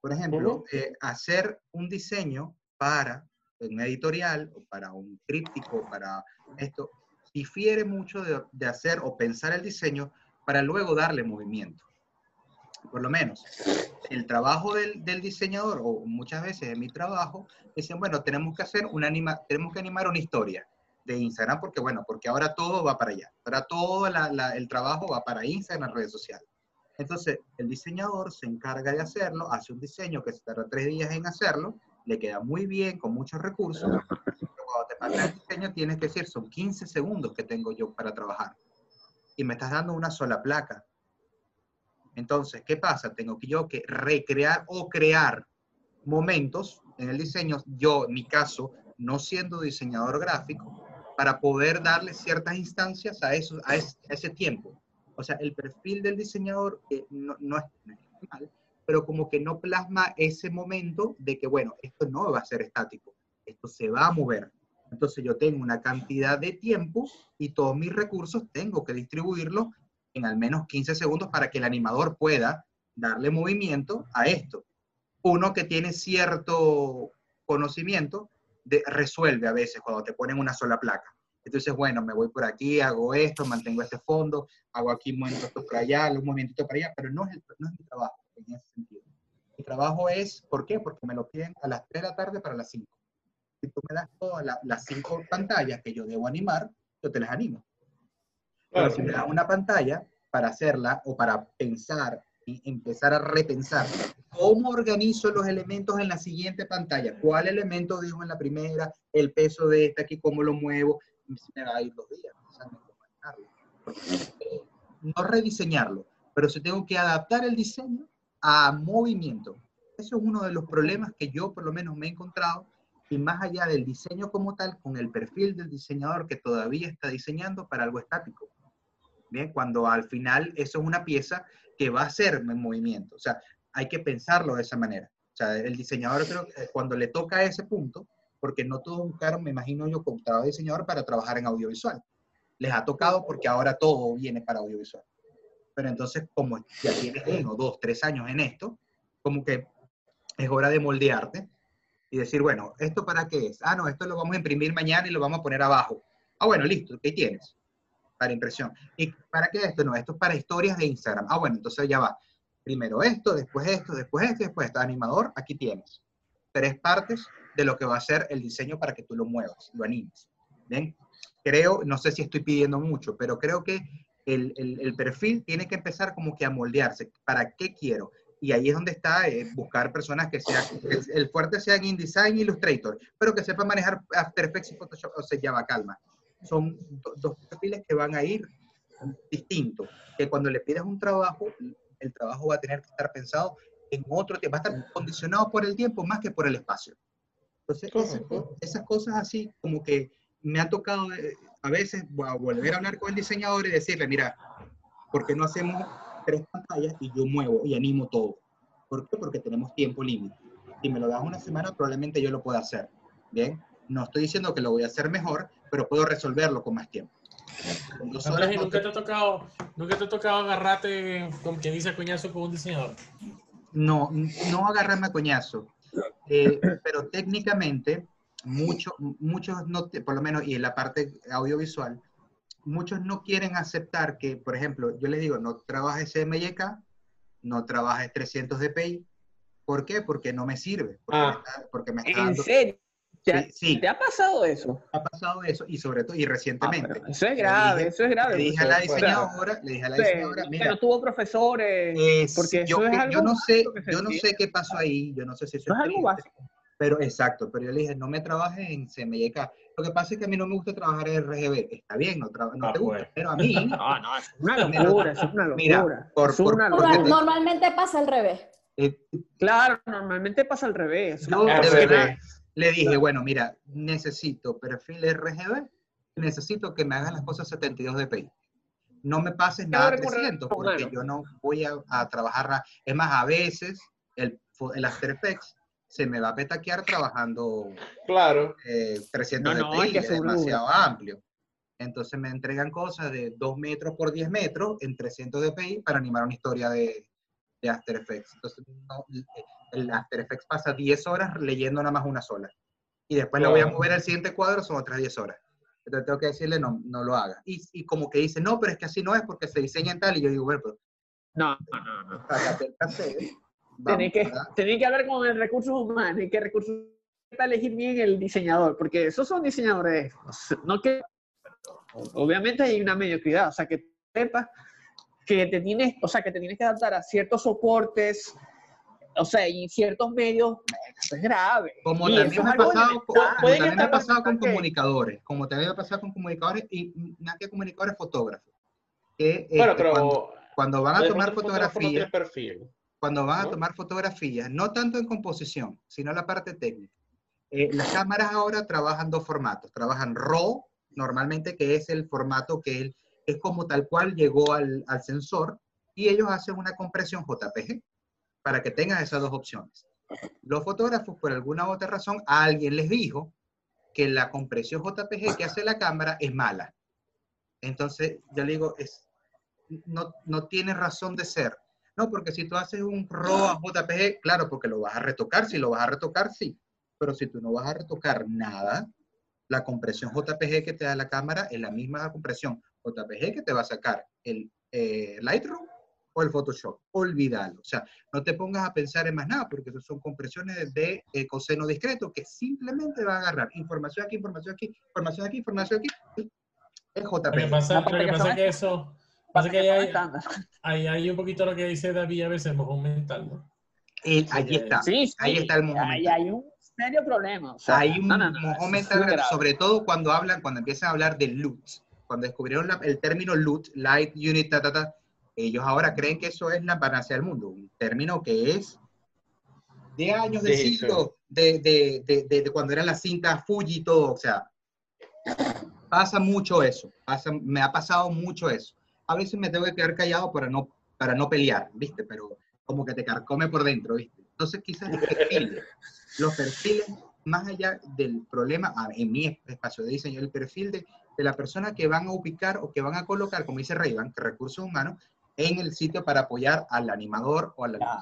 Por ejemplo, eh, hacer un diseño para un editorial o para un tríptico, para esto, difiere mucho de, de hacer o pensar el diseño para luego darle movimiento. Por lo menos, el trabajo del, del diseñador, o muchas veces en mi trabajo, dicen, bueno, tenemos que hacer una anima, tenemos que animar una historia de Instagram, porque bueno, porque ahora todo va para allá. Ahora todo la- la- el trabajo va para Instagram, redes sociales. Entonces, el diseñador se encarga de hacerlo, hace un diseño que se tarda tres días en hacerlo, le queda muy bien, con muchos recursos. pero Cuando te manda el diseño, tienes que decir, son 15 segundos que tengo yo para trabajar. Y me estás dando una sola placa. Entonces, ¿qué pasa? Tengo que yo que recrear o crear momentos en el diseño, yo, en mi caso, no siendo diseñador gráfico, para poder darle ciertas instancias a, eso, a, ese, tiempo. O sea, el perfil del diseñador eh, no, no es mal, pero como que no plasma ese momento de que, bueno, esto no va a ser estático, esto se va a mover. Entonces yo tengo una cantidad de tiempo y todos mis recursos tengo que distribuirlos en al menos 15 segundos para que el animador pueda darle movimiento a esto. Uno que tiene cierto conocimiento de, resuelve a veces cuando te ponen una sola placa. Entonces, bueno, me voy por aquí, hago esto, mantengo este fondo, hago aquí un movimiento por allá, un movimiento para allá, pero no es, el- no es mi trabajo en ese sentido. Mi trabajo es, ¿por qué? Porque me lo piden a las 3 de la tarde para las 5. Si tú me das todas la- las 5 pantallas que yo debo animar, yo te las animo. Pero si me das una pantalla para hacerla o para pensar y empezar a repensar cómo organizo los elementos en la siguiente pantalla, cuál elemento digo en la primera, el peso de esta aquí, cómo lo muevo, me va a ir días eh, No rediseñarlo, pero si tengo que adaptar el diseño a movimiento. Eso es uno de los problemas que yo por lo menos me he encontrado y más allá del diseño como tal, con el perfil del diseñador que todavía está diseñando para algo estático. Bien, cuando al final eso es una pieza que va a ser en movimiento. O sea, hay que pensarlo de esa manera. O sea, el diseñador creo que cuando le toca ese punto, porque no todos buscaron, me imagino yo, como trabajo diseñador para trabajar en audiovisual. Les ha tocado porque ahora todo viene para audiovisual. Pero entonces, como ya tienes uno, dos, tres años en esto, como que es hora de moldearte y decir, bueno, ¿esto para qué es? Ah, no, esto lo vamos a imprimir mañana y lo vamos a poner abajo. Ah, bueno, listo, ¿qué tienes? Para impresión. ¿Y para qué esto? No, esto es para historias de Instagram. Ah, bueno, entonces ya va. Primero esto, después esto, después esto, después esto. Animador, aquí tienes. Tres partes de lo que va a ser el diseño para que tú lo muevas, lo animes. ¿Bien? Creo, no sé si estoy pidiendo mucho, pero creo que el, el- el perfil tiene que empezar como que a moldearse. ¿Para qué quiero? Y ahí es donde está eh, buscar personas que sean, que el fuerte sea en InDesign Illustrator, pero que sepan manejar After Effects y Photoshop. O sea, ya va, calma. Son do- dos perfiles que van a ir distintos. Que cuando le pides un trabajo, el trabajo va a tener que estar pensado en otro tiempo, va a estar condicionado por el tiempo más que por el espacio. Entonces, esas, esas cosas así como que me han tocado eh, a veces a volver a hablar con el diseñador y decirle, mira, ¿por qué no hacemos tres pantallas y yo muevo y animo todo? ¿Por qué? Porque tenemos tiempo límite. Si me lo das una semana, probablemente yo lo pueda hacer. Bien, no estoy diciendo que lo voy a hacer mejor, pero puedo resolverlo con más tiempo. Con dos horas
Andrés, ¿y
no
nunca
te-
te ha tocado, nunca te ha tocado agarrarte, como quien dice, a coñazo con un diseñador?
no, no agarrarme a coñazo. Eh, pero técnicamente, mucho- muchos, no, por lo menos, y en la parte audiovisual, muchos no quieren aceptar que, por ejemplo, yo les digo, no trabajes CMYK, no trabajes 300 dpi. ¿Por qué? Porque no me sirve. Porque,
Ah.
me, está, porque me está
¿En
dando...
serio? ¿Te,
Sí, sí.
te ha pasado eso?
Ha pasado eso y sobre todo, y
Ah,
recientemente.
pero eso es grave,
dije-
eso es grave.
Le dije a la diseñadora, le dije a la
Sí,
diseñadora,
que
mira,
no tuvo profesores.
Eh,
porque
yo,
eso es
yo
algo
no sé, yo no sé qué pasó ahí, yo no sé si eso
Eso es algo básico.
pero exacto, pero yo le dije, no me trabajes en CMYK. Lo que pasa es que a mí no me gusta trabajar en RGB. Está bien, no, no
Ah,
te gusta,
pues.
pero a mí,
No, no, es una
Mira,
locura, es una
mira,
locura.
por-
es
por-
una
te-.
Normalmente pasa al revés.
eh,
Claro, normalmente pasa al revés.
de
revés.
verdad le dije, bueno, mira, necesito perfil RGB, necesito que me hagas las cosas 72 dpi. No me pases nada
lo recorre
300,
con
porque yo no voy a, a trabajar. ra- Es más, a veces el, el After Effects se me va a petaquear trabajando
Claro.
eh, 300
No, no,
dpi,
que
es demasiado amplio. Entonces me entregan cosas de 2 metros por 10 metros en 300 dpi para animar una historia de, de After Effects. Entonces no, el After Effects pasa 10 horas leyendo nada más una sola. Y después lo voy a
Claro.
mover al siguiente cuadro, son otras 10 horas. Entonces tengo que decirle, no, no lo haga. Y, y como que dice, no, pero es que así no es porque se diseña en tal. Y yo digo, bueno, pero
No, no, no. Tenés que, tenés que hablar con el recursos humanos y que recursos elegir bien el diseñador, porque esos son diseñadores, no que obviamente hay una mediocridad, o sea que sepas que te tienes, o sea que te tienes que adaptar a ciertos soportes, o sea, y ciertos medios, eso es grave.
Como
Y
también me ha pasado,
elemental.
como también me ha pasado con
bastante-
comunicadores, como también me ha pasado con comunicadores y más que comunicadores, fotógrafos. Que,
Bueno,
este,
pero
cuando, cuando van a tomar
no
fotografías,
perfil.
cuando van a
¿no?
tomar fotografías, no tanto en composición, sino la parte técnica. Eh, las cámaras ahora trabajan dos formatos. Trabajan RAW, normalmente, que es el formato que es, es como tal cual llegó al, al sensor, y ellos hacen una compresión JPG para que tengan esas dos opciones. Los fotógrafos, por alguna otra razón, a alguien les dijo que la compresión JPG que hace la cámara es mala. Entonces, yo le digo, es, no, no tiene razón de ser. No, porque si tú haces un RAW a JPG, claro, porque lo vas a retocar, si lo vas a retocar, sí. Pero si tú no vas a retocar nada, la compresión JPG que te da la cámara es la misma compresión JPG que te va a sacar el eh, Lightroom o el Photoshop. Olvídalo. O sea, no te pongas a pensar en más nada, porque eso son compresiones de eh, coseno discreto que simplemente va a agarrar información aquí, información aquí, información aquí, información aquí. Es
Lo que pasa, lo que pasa es que eso, pasa que ahí hay, ahí hay un poquito lo que dice David a veces, mojón mental, ¿no?
Eh,
Sí,
allí
ya,
está.
Sí, sí,
Ahí está el mojón
ahí
mental.
hay un serio problema. o sea,
hay un
no, no, no,
mojón mental, sobre todo cuando hablan, cuando empiezan a hablar de LUT. Cuando descubrieron la- el término LUT, Light Unit, ta, ta, ta, ellos ahora creen que eso es la panacea del mundo. Un término que es de años, de
sí.
siglos, de, de, de, de- de cuando eran las cintas Fuji y todo. O sea, pasa mucho eso. Pasa, me ha pasado mucho eso. A veces me tengo que quedar callado para no, para no pelear, ¿viste? Pero como que te carcome por dentro, ¿viste? Entonces quizás los perfiles, los perfiles, más allá del problema, en mi espacio de diseño, el perfil de, de la persona que van a ubicar o que van a colocar, como dice Rayban, recursos humanos, en el sitio para apoyar al animador o al,
Claro.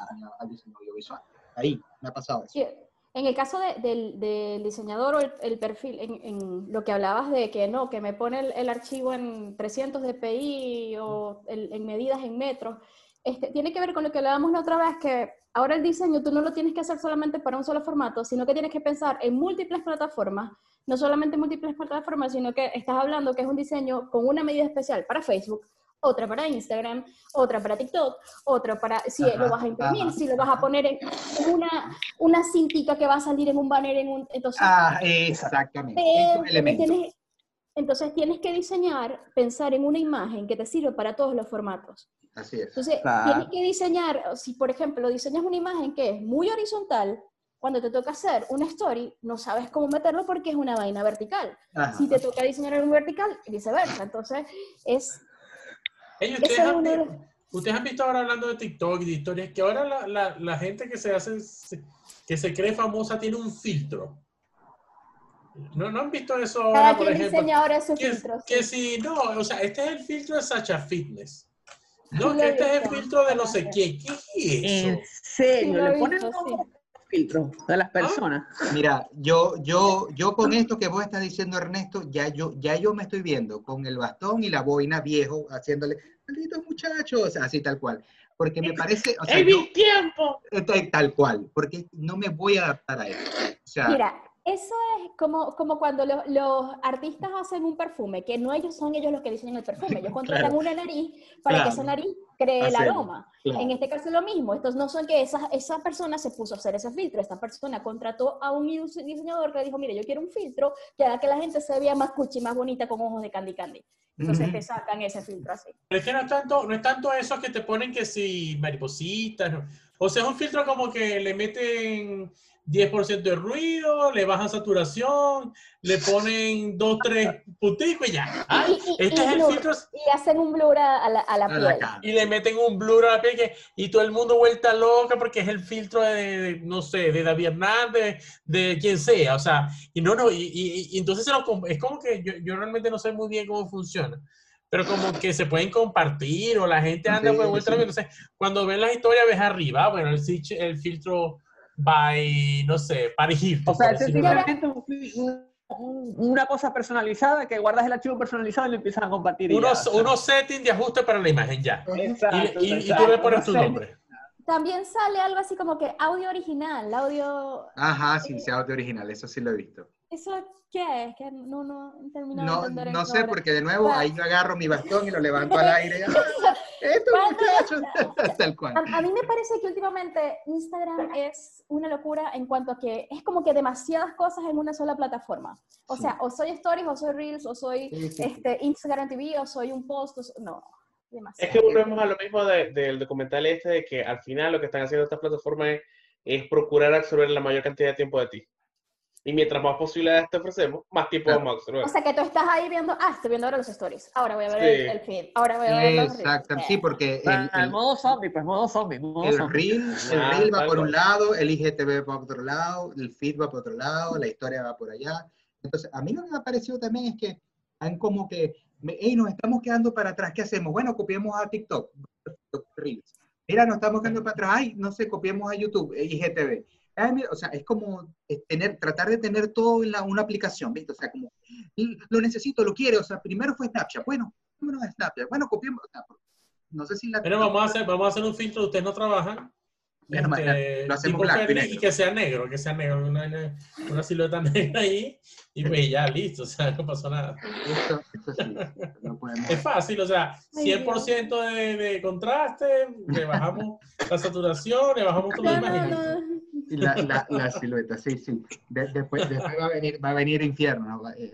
diseñador, al audiovisual. Ahí me ha pasado eso.
Sí, En el caso de- del, del diseñador o el, el perfil, en, en lo que hablabas de que no, que me pone el, el archivo en 300 dpi o el- en medidas en metros, este, tiene que ver con lo que hablábamos la otra vez, que ahora el diseño tú no lo tienes que hacer solamente para un solo formato, sino que tienes que pensar en múltiples plataformas, no solamente en múltiples plataformas, sino que estás hablando que es un diseño con una medida especial para Facebook, otra para Instagram, otra para TikTok, otra para si
Ajá,
lo vas a imprimir,
ajá.
si lo vas a poner en una, una cintica que va a salir en un banner, en un, entonces,
Ah, exactamente.
eh, tienes- entonces tienes que diseñar, pensar en una imagen que te sirve para todos los formatos.
Así es.
Entonces,
Claro.
tienes que diseñar, si por ejemplo diseñas una imagen que es muy horizontal, cuando te toca hacer una story, no sabes cómo meterlo porque es una vaina vertical.
Ajá.
Si te toca diseñar en vertical, viceversa. Entonces, es
¿ustedes,
es
han, ustedes visto ahora hablando de TikTok y de historias que ahora la, la- la gente que se hace, se- que se cree famosa tiene un filtro. ¿No, no han visto eso ahora,
cada
por
quien
ejemplo?
diseña ahora sus
Que,
filtros.
que
sí.
si no, o sea, este es el filtro de Sacha Fitness. No, que este es el filtro de no sé qué. ¿Qué es
En
eso?
serio,
Sí, lo he
le ponen
visto,
todos
sí.
Los filtros de las personas.
Mira, yo, yo, yo con esto que vos estás diciendo, Ernesto, ya yo, ya yo me estoy viendo con el bastón y la boina viejo, haciéndole, malditos muchachos, así tal cual. Porque me parece, o sea,
¡Es
yo-
mi tiempo!
tal, tal cual, porque no me voy a adaptar a eso. O sea,
Mira, eso es como, como cuando lo- los artistas hacen un perfume, que no ellos son ellos los que diseñan el perfume, ellos contratan
Claro.
una nariz para
Claro.
que esa nariz cree el aroma.
claro.
En este caso es lo mismo, estos no son que esa, esa persona se puso a hacer ese filtro, esta persona contrató a un dise- diseñador que le dijo, mire, yo quiero un filtro que haga que la gente se vea más cuchi, más bonita con ojos de candy candy. Entonces te sacan ese filtro así.
Pero es que no es tanto, no es tanto eso que te ponen que si maripositas. no. O sea, es un filtro como que le meten 10% de ruido, le bajan saturación, le ponen 2, 3 punticos y ya. Ay,
Y- y-
este
y
es el
blur.
filtro.
Y hacen un blur a, a la, a la
a la
piel.
cara.
Y le meten un blur a la piel que- y todo el mundo vuelta loca porque es el filtro de, de, no sé, de David Hernández, de quien sea. O sea, y no, no, y, y- y entonces se lo es como que yo, yo realmente no sé muy bien cómo funciona. Pero como que se pueden compartir o la gente anda
Sí,
por vuelta
sí.
loca. Entonces, cuando ven las historias, ves arriba, ah, bueno, el, el filtro by, no sé, Paris Hilton.
O sea, un un- una cosa personalizada que guardas el archivo personalizado y lo empiezas a compartir. ya,
Unos, unos settings de ajuste para la imagen ya.
Exacto,
Y, y- y tú le pones tu nombre.
También sale algo así como que audio original, audio...
Ajá, sin ser audio original, eso sí lo he visto.
¿Eso qué es? Que no, no he terminado
No,
de entender
no sé,
ahora.
porque de nuevo ahí yo agarro mi bastón y lo levanto al aire. ¡Ah! ¡Esto, muchachos! Tal cual.
A, a mí me parece que últimamente Instagram es una locura en cuanto a que es como que demasiadas cosas en una sola plataforma. O
Sí.
sea, o soy Stories, o soy Reels, o soy
Sí, sí, sí.
este, Instagram TV, o soy un post, o so- no,
Es
demasiado.
que volvemos a lo mismo de- del documental este, de que al final lo que están haciendo estas plataformas es, es procurar absorber la mayor cantidad de tiempo de ti. Y mientras más posibilidades te ofrecemos, más tiempo
Claro.
vamos a absorber.
O sea, que tú estás ahí viendo, ah, estoy viendo ahora los stories, ahora voy a ver
Sí.
el, el feed, ahora voy a ver los reels.
Exacto, sí, porque el,
el
el,
modo zombie, pues modo zombie, modo
el
zombie.
reel, el
Ah,
reel va por un lado, el IGTV va por otro lado, el feed va por otro lado, la historia va por allá. Entonces, a mí lo que me ha parecido también es que han como que, hey, nos estamos quedando para atrás, ¿qué hacemos? Bueno, copiemos a TikTok, Reels. Mira, nos estamos quedando para atrás, ay, no sé, copiemos a YouTube, eh, IGTV. Ay, mira, o sea, es como tener, tratar de tener todo en la, una aplicación, ¿viste? O sea, como, "Y lo necesito, lo quiere, o sea, primero fue Snapchat, bueno, vámonos a Snapchat, bueno, copiemos, o sea, no sé si la...
Pero vamos a hacer, vamos a hacer un filtro, ustedes no trabajan.
Bueno,
este,
lo hacemos blanco y
y que sea negro, que sea negro, una, una- silueta negra ahí, y pues ya, listo, o sea, no pasó nada.
Esto, esto sí, no podemos...
Es fácil, o sea,
Ay,
100% de, de contraste, le bajamos la saturación, le bajamos todo
No,
lo
no,
La, la, la silueta, sí, sí. De- después, después va a venir, va a venir infierno eh,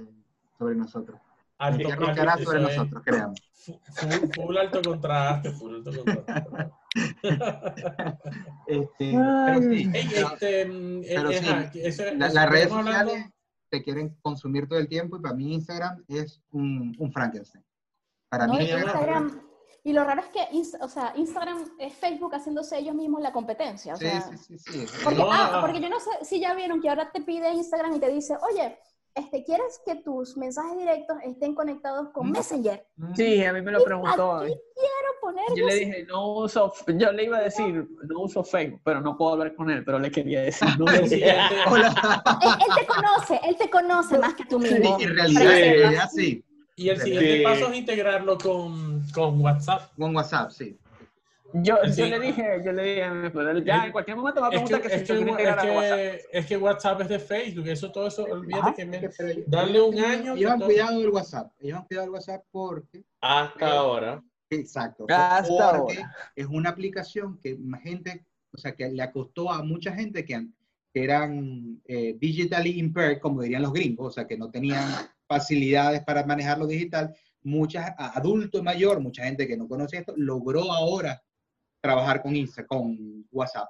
sobre nosotros.
Alto,
Infierno
alto,
sobre
es
nosotros, creamos.
fu- fu- Full alto contraste, full alto contraste.
Este, pero sí,
Ey,
pero
este,
pero sí,
ajá, que eso-
la-
eso
las redes
estamos hablando-
sociales te quieren consumir todo el tiempo y para mí Instagram es un, un Frankenstein. Para
No,
mí
Instagram-
Instagram, y lo raro es que o sea, Instagram es Facebook haciéndose ellos mismos la competencia. O
Sí,
sea,
sí, sí, sí.
Porque,
No,
ah, porque yo no sé si ya vieron que ahora te pide Instagram y te dice, oye, este, ¿quieres que tus mensajes directos estén conectados con
Mm.
Messenger?
Sí, a mí me lo preguntó.
Aquí quiero poner
Yo le dije, no uso, yo le iba a decir, no uso Facebook, pero no puedo hablar con él, pero le quería decir, no uso
siguiente,
Hola.
él, él te conoce, él te conoce más que tú
Sí,
mismo.
en realidad,
Sí.
en realidad sí.
Y el siguiente
Sí.
paso es integrarlo con, con WhatsApp.
Con WhatsApp, sí.
Yo,
Sí.
yo le dije, yo le dije, ya en cualquier momento me va a
Es
preguntar
que,
que,
es, que, es
a WhatsApp.
que- es que WhatsApp es de Facebook, eso todo eso, olvídate
Ajá.
que me... Darle un año.
Ellos han
que todo-
cuidado el WhatsApp. Ellos han cuidado el WhatsApp porque
Hasta ahora.
Exacto.
Hasta
porque
ahora.
es una aplicación que más gente, o sea, que le acostó a mucha gente que, que eran eh, digitally impaired, como dirían los gringos, o sea, que no tenían facilidades para manejar lo digital. Muchas, a- adulto y mayor, mucha gente que no conoce esto, logró ahora trabajar con Insta, con WhatsApp.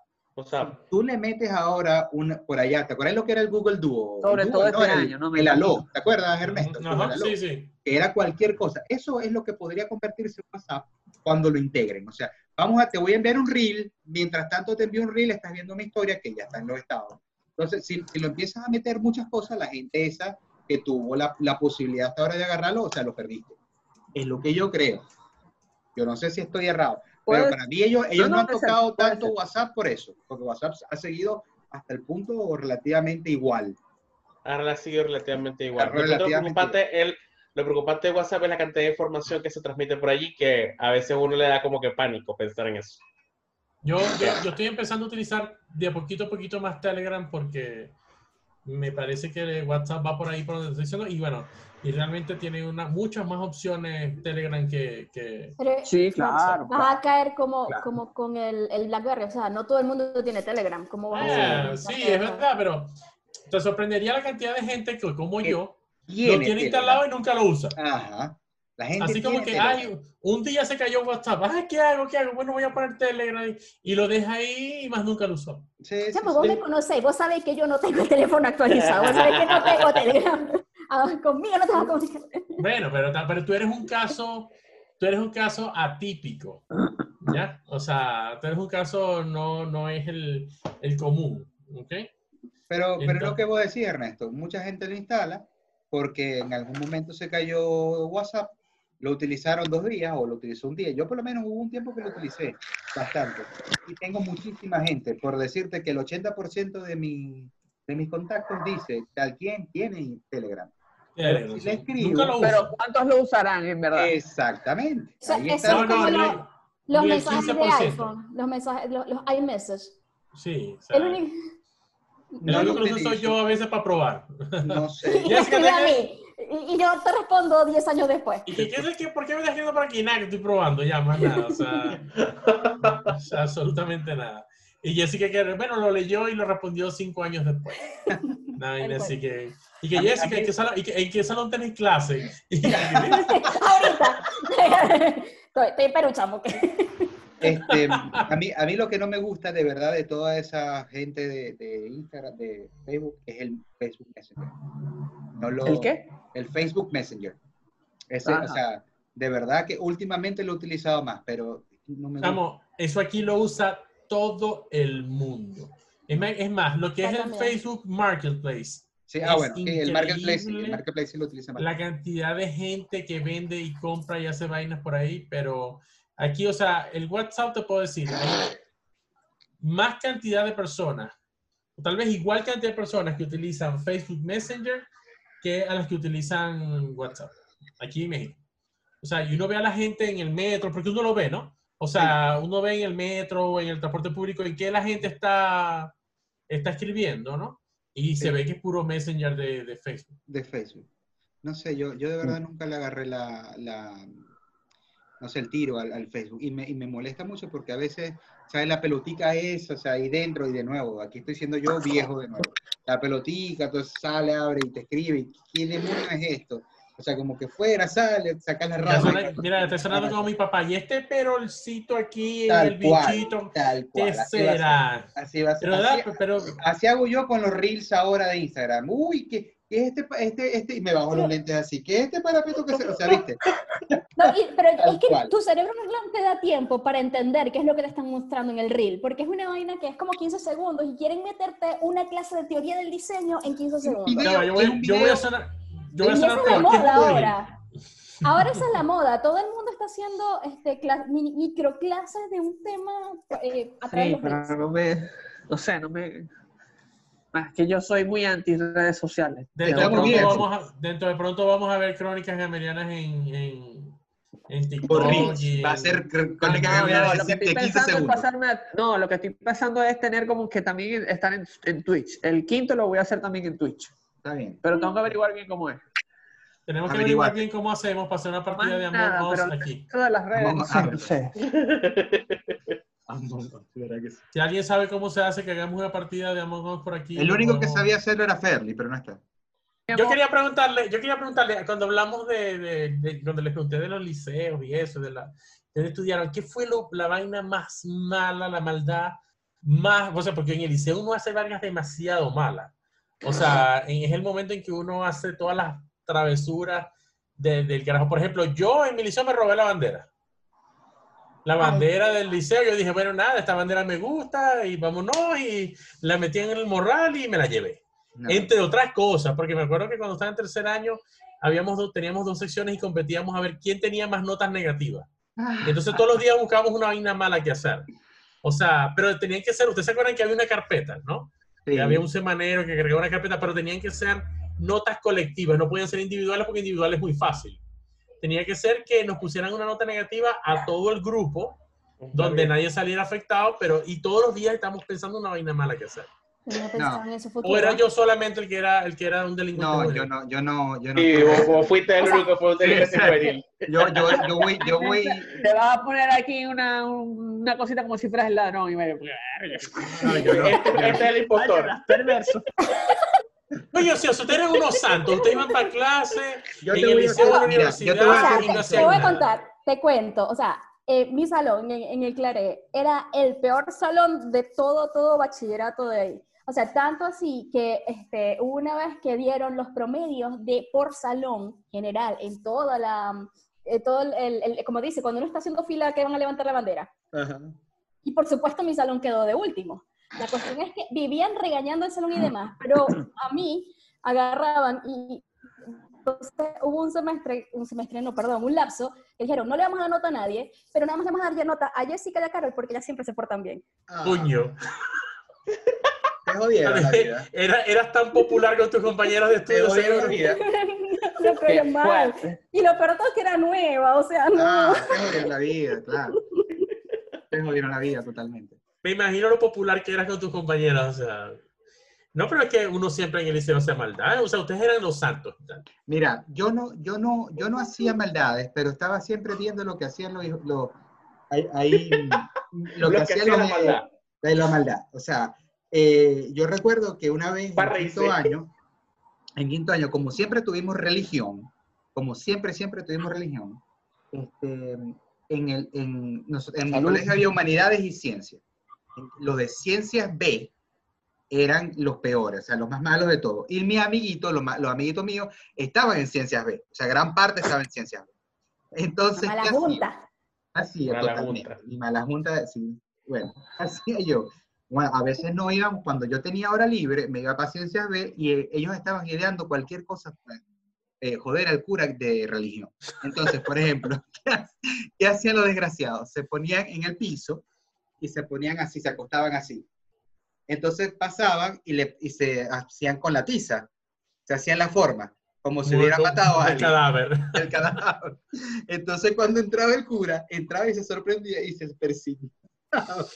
Sea,
Tú le metes ahora una, por allá, ¿te acuerdas lo que era el Google Duo?
Sobre
El
todo
Duo,
este
El-
año, ¿no? Me
El. Aló, ¿te acuerdas, Ernesto?
Ajá,
Aló
sí, sí.
que era cualquier cosa. Eso es lo que podría convertirse en WhatsApp cuando lo integren. O sea, vamos a, te voy a enviar un reel, mientras tanto te envío un reel, estás viendo mi historia que ya está en los estados. Entonces, si, si lo empiezas a meter muchas cosas, la gente esa que tuvo la, la posibilidad hasta ahora de agarrarlo, o sea, lo perdiste. Es lo que yo creo. Yo no sé si estoy errado, pero para mí ellos, ellos no,
no,
han tocado tanto
ser.
WhatsApp por eso, porque WhatsApp ha seguido hasta el punto relativamente igual.
ahora ha sido relativamente igual.
Ah,
Lo,
relativamente
preocupante, el, lo preocupante de WhatsApp es la cantidad de información que se transmite por allí, que a veces uno le da como que pánico pensar en eso.
Yo, yo, yo estoy empezando a utilizar de a poquito a poquito más Telegram porque me parece que WhatsApp va por ahí por donde estoy diciendo y bueno, y realmente tiene una, muchas más opciones Telegram que, que
Pero
Sí, claro.
vas a caer como,
Claro.
como con el, el BlackBerry, o sea, no todo el mundo tiene Telegram. ¿Cómo vas
Ah,
a
sí, es verdad, pero te sorprendería la cantidad de gente que como
Que
yo lo
Tiene
tiene
Telegram.
instalado y nunca lo usa.
Ajá. La gente
Así como que, ay, un día se cayó WhatsApp, ay, ¿qué hago? ¿Qué hago? Bueno, voy a poner Telegram y, y lo deja ahí y más nunca lo usó.
Sí, sí,
pues vos
sí.
me conocéis, vos sabéis que yo no tengo el teléfono actualizado, vos sabéis que no tengo Telegram. Ah, conmigo no te vas a comunicar.
Bueno, pero, pero tú eres un caso, tú eres un caso atípico, ¿ya? O sea, tú eres un caso, no, no es el, el común, ¿ok?
Pero, pero es lo
Entonces-
que vos decís, Ernesto. Mucha gente lo instala porque en algún momento se cayó WhatsApp, lo utilizaron dos días o lo utilizó un día. Yo por lo menos hubo un tiempo que lo utilicé bastante. Y tengo muchísima gente. Por decirte que el 80% de mi, de mis contactos dice, tal quien tiene Telegram.
Eh,
si
sí.
le escribo-
Nunca lo.
Pero ¿cuántos lo usarán en verdad?
Exactamente.
O sea, eso
No, no,
los
ni
mensajes de
15%.
iPhone, los mensajes, los, los iMessage.
Sí,
El único...
No
único
lo
que soy
utilizo.
yo a veces para probar.
No sé.
Ya
me
es que
a mí. Y, y yo te respondo 10 años después.
¿Y qué, qué, qué- por qué me estás escribiendo por aquí? Nada, que estoy probando ya, más nada. O sea, o sea, absolutamente nada. Y Jessica, que, bueno, lo leyó y lo respondió cinco años después. Nada, y así que, y que Jessica,
mí-
¿en qué salón, y que- en qué salón tenéis clase? Y,
Ahorita. estoy, estoy peruchamo.
Este, a, mí, a mí lo que no me gusta de verdad de toda esa gente de, de Instagram, de Facebook, es el Facebook Messenger. No lo,
¿El qué?
El Facebook Messenger. Ese, o sea, de verdad que últimamente lo he utilizado más, pero no me gusta.
Vamos, eso aquí lo usa todo el mundo. Es más, es más, lo que es el. Facebook Marketplace,
Sí, ah, bueno, sí, el Marketplace, el Marketplace sí lo utiliza más.
la cantidad de gente que vende y compra y hace vainas por ahí, pero aquí, o sea, el WhatsApp te puedo decir, hay más cantidad de personas, o tal vez igual cantidad de personas que utilizan Facebook Messenger que a las que utilizan WhatsApp, aquí en México. O sea, y uno ve a la gente en el metro, porque uno lo ve, ¿no? O sea, uno ve en el metro, en el transporte público, en qué la gente está, está escribiendo, ¿no? Y se ve que es puro Messenger de, de Facebook.
de Facebook. No sé, yo, yo de verdad nunca le agarré la, la no sé, el tiro al, al Facebook. Y me, y me molesta mucho porque a veces, ¿sabes? La pelotica es, o sea, ahí dentro y de nuevo. Aquí estoy siendo yo viejo de nuevo. La pelotica, entonces sale, abre y te escribe. y ¿Qué demonios es esto? O sea, como que fuera, sale, saca la rama.
suena- mira, está sonando como mi papá. Y este perolcito aquí,
Tal
el
cual,
bichito,
Tal cual.
¿qué
así va a ser.
será?
Así va a ser.
Pero,
Así,
pero
así hago yo con los reels ahora de Instagram. Uy, ¿qué, qué es este, este, este? Y me bajo los lentes así. ¿Qué es este parapeto que se, o sea, viste?
No, y- pero es que
cual.
tu cerebro no te da tiempo para entender qué es lo que te están mostrando en el reel, porque es una vaina que es como 15 segundos y quieren meterte una clase de teoría del diseño en 15 segundos.
video,
va, yo, voy, yo voy a sonar. Yo voy a
y esa
sonar
es la
peor. ¿Qué
ahora. Ahora esa es la moda. Todo el mundo está haciendo este, microclases de un tema eh, a través
Sí,
de los
pero no me, no sé, no me... Es que yo soy muy anti redes sociales.
Dentro de, pronto
bien.
vamos a, dentro de pronto vamos a ver crónicas gamerianas en, en, en TikTok. Y
Va a ser cr-
Ah,
crónica
no,
de
no, lo que estoy
15
pensando es
segundos.
pasarme a- no, lo que estoy pensando es tener como que también estar en, en Twitch. El quinto lo voy a hacer también en Twitch.
Está bien.
Pero tengo que averiguar bien cómo es.
Tenemos que
Averiguate.
averiguar bien cómo hacemos para hacer una partida
Más
de Among Us aquí.
Todas las redes,
Vamos
no
Si alguien sabe cómo se hace, que hagamos una partida de Among Us por aquí.
El único que sabía hacerlo era Ferli, pero no está.
Yo quería preguntarle, yo quería preguntarle, cuando hablamos de, de, de- cuando les pregunté de los liceos y eso, de la, de estudiaron, ¿qué fue lo- la vaina más mala, la maldad más, o sea, porque en el liceo uno hace vainas demasiado malas. O sea, en- es el momento en que uno hace todas las travesuras de- del carajo. Por ejemplo, yo en mi liceo me robé la bandera. La bandera del liceo, yo dije, bueno, nada, esta bandera me gusta y vámonos, y la metí en el morral y me la llevé
No.
entre otras cosas, porque me acuerdo que cuando estaba en tercer año habíamos teníamos dos secciones y competíamos a ver quién tenía más notas negativas. Y entonces todos los días buscábamos una vaina mala que hacer. O sea, pero tenían que ser, ustedes se acuerdan que había una carpeta, ¿no?
Sí.
Que había un semanero que cargaba una carpeta, pero tenían que ser notas colectivas, no podían ser individuales porque individuales es muy fácil. Tenía que ser que nos pusieran una nota negativa a todo el grupo, donde nadie saliera afectado, pero y todos los días estamos pensando una vaina mala que hacer.
No en.
O era yo solamente el que era el que era un delincuente.
No,
juvenil?
yo no, yo no, yo no.
Y vos, vos fuiste el único que fue un delincuente juvenil.
Yo, yo, yo voy, yo voy.
Te vas a poner aquí una, una cosita como si fueras el ladrón y me...
No, yo no.
Este, este es el impostor.
perverso.
Oye, o sea, ustedes eran unos santos, ustedes iban para clase,
Yo
en
te
el liceo, en la universidad,
yo te voy a
O sea, te, te voy a contar, te cuento, o sea, eh, mi salón en, en el Claré era el peor salón de todo, todo bachillerato de ahí. O sea, tanto así que este, hubo una vez que dieron los promedios de por salón general en toda la, eh, todo el, el- el- como dice, cuando uno está haciendo fila que van a levantar la bandera.
Ajá.
Y por supuesto mi salón quedó de último. La cuestión es que vivían regañando el salón y demás, pero a mí agarraban y entonces hubo un semestre, un semestre no, perdón, un lapso, que dijeron, no le vamos a dar nota a nadie, pero nada más le vamos a dar nota a Jessica y a Carol porque ellas siempre se portan bien.
Ah,
Puño.
Te jodieron la vida.
Era, eras tan popular con tus compañeros de
Te
estudio.
jodieron la vida.
Lo mal. Y lo peor todo es que era nueva, o sea, no.
Ah, te jodieron la vida, claro. Te jodieron la vida totalmente.
Me imagino lo popular que eras con tus compañeros. O sea, no, pero es que uno siempre en el liceo hace maldad. O sea, ustedes eran los santos.
Mira, yo no, yo no, yo no hacía maldades, pero estaba siempre viendo lo que hacían los, los ahí, ahí, lo que
Lo que
hacían
hacía
los
la maldad.
de la maldad. O sea, eh, yo recuerdo que una vez
Pa'
en quinto
reírse.
año, en quinto año, como siempre tuvimos religión, como siempre, siempre tuvimos religión, este, en, el, en, nos- en mi colegio había humanidades y ciencias. Los de ciencias B eran los peores, o sea, los más malos de todos. Y mis amiguitos, los, amiguitos míos, estaban en ciencias B. O sea, gran parte estaba en ciencias B. Entonces,
Mala junta.
Hacía
Mala
totalmente.
junta.
Y mala junta, sí. Bueno, hacía yo. Bueno, a veces no íbamos, cuando yo tenía hora libre, me iba a Ciencias B y eh, ellos estaban ideando cualquier cosa para eh, joder al cura de religión. Entonces, por ejemplo, ¿qué, ha- qué hacían los desgraciados? Se ponían en el piso y se ponían así, se acostaban así. Entonces pasaban y, le, y se hacían con la tiza, se hacían la forma, como si hubiera matado a
el
alguien
cadáver.
el cadáver. Entonces cuando entraba el cura, entraba y se sorprendía y se persignaba.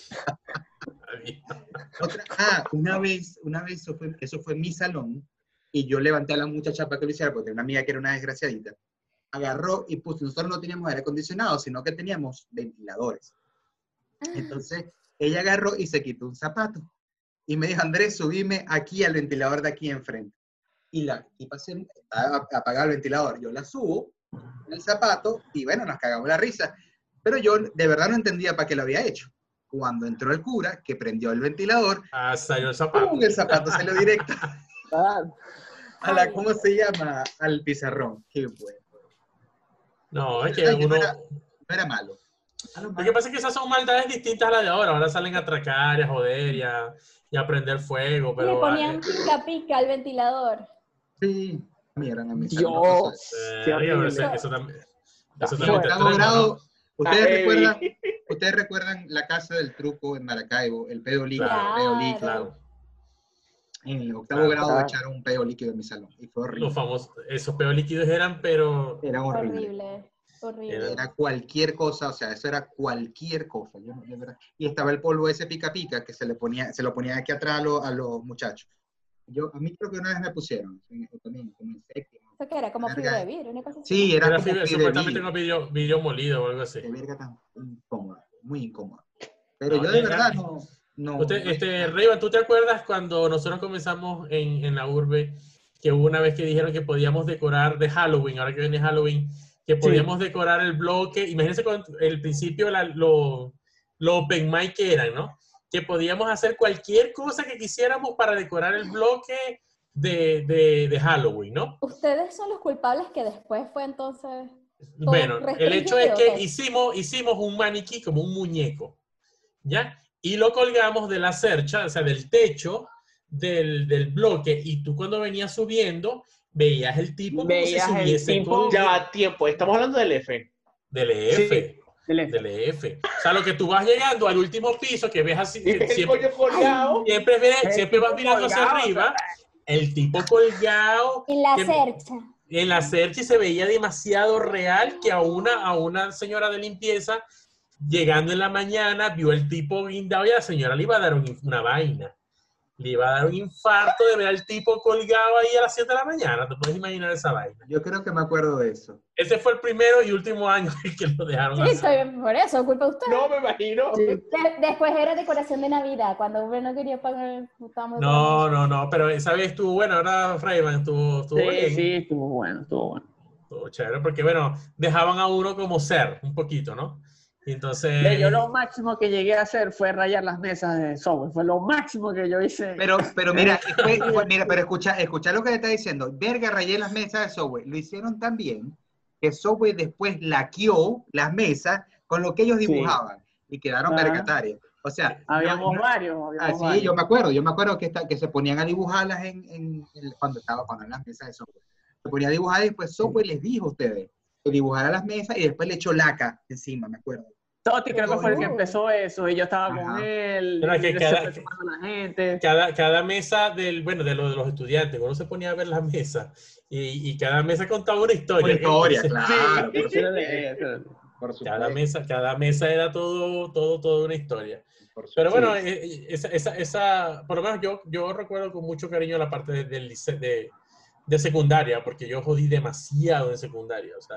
Otra- ah, una vez, una vez eso fue, eso fue en mi salón y yo levanté a la muchacha para que lo hiciera porque tenía una amiga que era una desgraciadita. Agarró y puso, nosotros no teníamos aire acondicionado, sino que teníamos ventiladores. Entonces ella agarró y se quitó un zapato y me dijo, Andrés, subime aquí al ventilador de aquí enfrente. Y la tipa se a- apagar el ventilador. Yo la subo en el zapato y bueno, nos cagamos la risa. Pero yo de verdad no entendía para qué lo había hecho. Cuando entró el cura, que prendió el ventilador,
Ah, salió el zapato.
¡pum! el zapato salió directo
Ah,
a la, ¿cómo se llama? Al pizarrón. Qué bueno.
No, es que
Ay, que
uno...
no era- No era malo. Lo
Lo que pasa es que esas son maldades distintas a las de ahora. Ahora salen a atracar, y a joder y a, y a prender fuego.
Le
Pero,
ponían
eh,
pica pica al ventilador.
Sí, mira, a mí eso.
eh, eso, eso también. Eso
Está
también te
grado,
¿no?
¿ustedes recuerdan, ustedes recuerdan la casa del truco en Maracaibo, el pedo líquido,
Claro,
el pedo líquido.
Claro.
En el octavo
Claro.
grado
Claro.
echaron un pedo líquido en mi salón y fue horrible.
Los famosos, esos peos líquidos eran, pero
Era horrible.
Horrible. Horrible.
Era-
Era cualquier cosa, o sea, eso era cualquier cosa. yo no- de verdad. Y estaba el polvo ese pica pica que se le ponía, se lo ponía aquí atrás a, los- a los muchachos. Yo, a mí creo que una vez me pusieron, también, como en séptimo.
¿Eso qué era? Como de vidrio, una cosa.
Sí, era,
era
como de
supuestamente
vidrio.
con vidrio, molido o algo así.
Qué verga tan incómoda, muy incómoda. Pero
No,
yo de
era-
verdad no... no
Usted,
no-
este, Reyban, ¿tú te acuerdas cuando nosotros comenzamos en, en la urbe que hubo una vez que dijeron que podíamos decorar de Halloween, ahora que viene Halloween, que podíamos decorar el bloque? Imagínense con el principio la- lo, lo open mic que eran, ¿no? Que podíamos hacer cualquier cosa que quisiéramos para decorar el bloque de, de, de Halloween, ¿no?
Ustedes son los culpables que después fue entonces.
Bueno, el hecho es que hicimos, hicimos un maniquí como un muñeco, ¿ya? Y lo colgamos de la cercha, o sea, del techo del, del bloque, y tú cuando venías subiendo, veías el tipo como
Veías
si
el tipo-
con-
Ya va tiempo, estamos hablando del F.
del
Sí. del F.
del EF. O sea, lo que tú vas llegando al último piso, que ves así,
Y el
siempre, siempre, ves-
El
siempre vas mirando hacia arriba, el tipo colgado,
En la
que-
cercha.
en la Serchi se veía demasiado real que a una, a una señora de limpieza, llegando en la mañana, vio el tipo guindado y a la señora le iba a dar un- una vaina. Le iba a dar un infarto de ver al tipo colgado ahí a las 7 de la mañana. ¿Te puedes imaginar esa vaina?
Yo creo que me acuerdo de eso.
Ese fue el primero y último año que lo dejaron
Sí, estoy, por eso, culpa de ustedes.
No me imagino.
Sí.
De- después era decoración de Navidad, cuando uno no quería pagar.
No, no, no, pero esa vez estuvo bueno, ahora Freyman estuvo, estuvo
Sí,
bien.
sí, estuvo bueno, estuvo bueno.
Estuvo chévere, porque bueno, dejaban a uno como ser, un poquito, ¿no? Entonces...
Yo lo máximo que llegué a hacer fue rayar las mesas de software. Fue lo máximo que yo hice.
Pero, pero mira, fue- fue- mira, pero escucha, escucha lo que le está diciendo. Verga, rayé las mesas de Subway. Lo hicieron tan bien que Subway después laqueó las mesas con lo que ellos
Sí.
dibujaban y quedaron
Ajá.
vergatarias. O sea,
habíamos
yo-
varios.
Ah,
Habíamos
sí,
varios.
yo me acuerdo, yo me acuerdo que, esta- que se ponían a dibujarlas en, en- en- cuando estaba cuando en las mesas de software. Se ponía a dibujar y después software les dijo a ustedes que dibujara las mesas y después le echó laca encima, me acuerdo.
Totti creo que fue el que
Oh.
empezó eso y yo estaba con
Ajá.
él.
Pero que cada-
la gente.
Cada, cada mesa del, bueno, de, lo, de los estudiantes, uno se ponía a ver la mesa y, y cada mesa contaba una historia.
Una historia,
Entonces,
claro.
Sí,
por
de- de-
por
Cada mesa, cada mesa era todo, todo, todo una historia. Pero bueno, eh, eh, esa, esa, esa, por lo menos yo, yo recuerdo con mucho cariño la parte de, del lice- de, de secundaria, porque yo jodí demasiado en secundaria, o sea,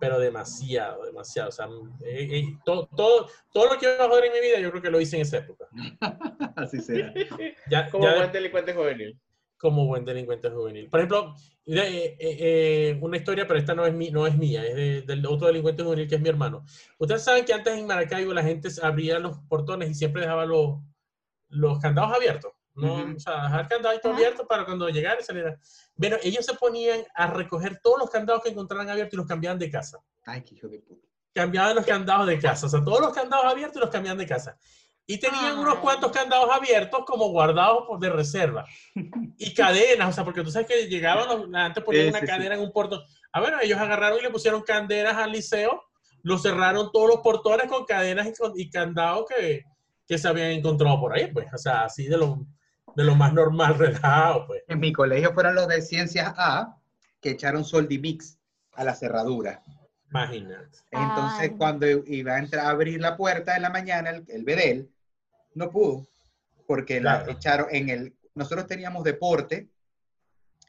pero demasiado, demasiado. O sea, eh, eh, todo, todo, todo lo que iba a joder en mi vida, yo creo que lo hice en esa época.
Así será.
Ya,
Como
ya
buen delincuente juvenil.
como buen delincuente juvenil. Por ejemplo, de- eh, eh, una historia, pero esta no es, mi, no es mía, es de- del otro delincuente juvenil que es mi hermano. Ustedes saben que antes en Maracaibo la gente abría los portones y siempre dejaba los, los candados abiertos. ¿No?
Ujú.
O sea, dejar el candadito
Ajá.
abierto para cuando llegara y saliera. Bueno, ellos se ponían a recoger todos los candados que encontraran abiertos y los cambiaban de casa.
Ay, qué hijo de puta.
Cambiaban los candados de casa. O sea, todos los candados abiertos y los cambiaban de casa. Y tenían unos
Ay.
cuantos candados abiertos como guardados por de reserva. Y cadenas, o sea, porque tú sabes que llegaban, los- antes ponían
Sí,
una
sí, sí.
cadena en un portón. Ah, bueno, ellos agarraron y le pusieron cadenas al liceo, lo cerraron todos los portones con cadenas y, con- y candados que, que se habían encontrado por ahí, pues. O sea, así de lo, de lo más normal, relajado, pues.
En mi colegio fueron los de Ciencias A que echaron Soldimix a la cerradura.
Imagínate.
Entonces,
Ay.
cuando iba a entrar a abrir la puerta en la mañana, el, el bedel no pudo, porque la echaron en el. Nosotros teníamos deporte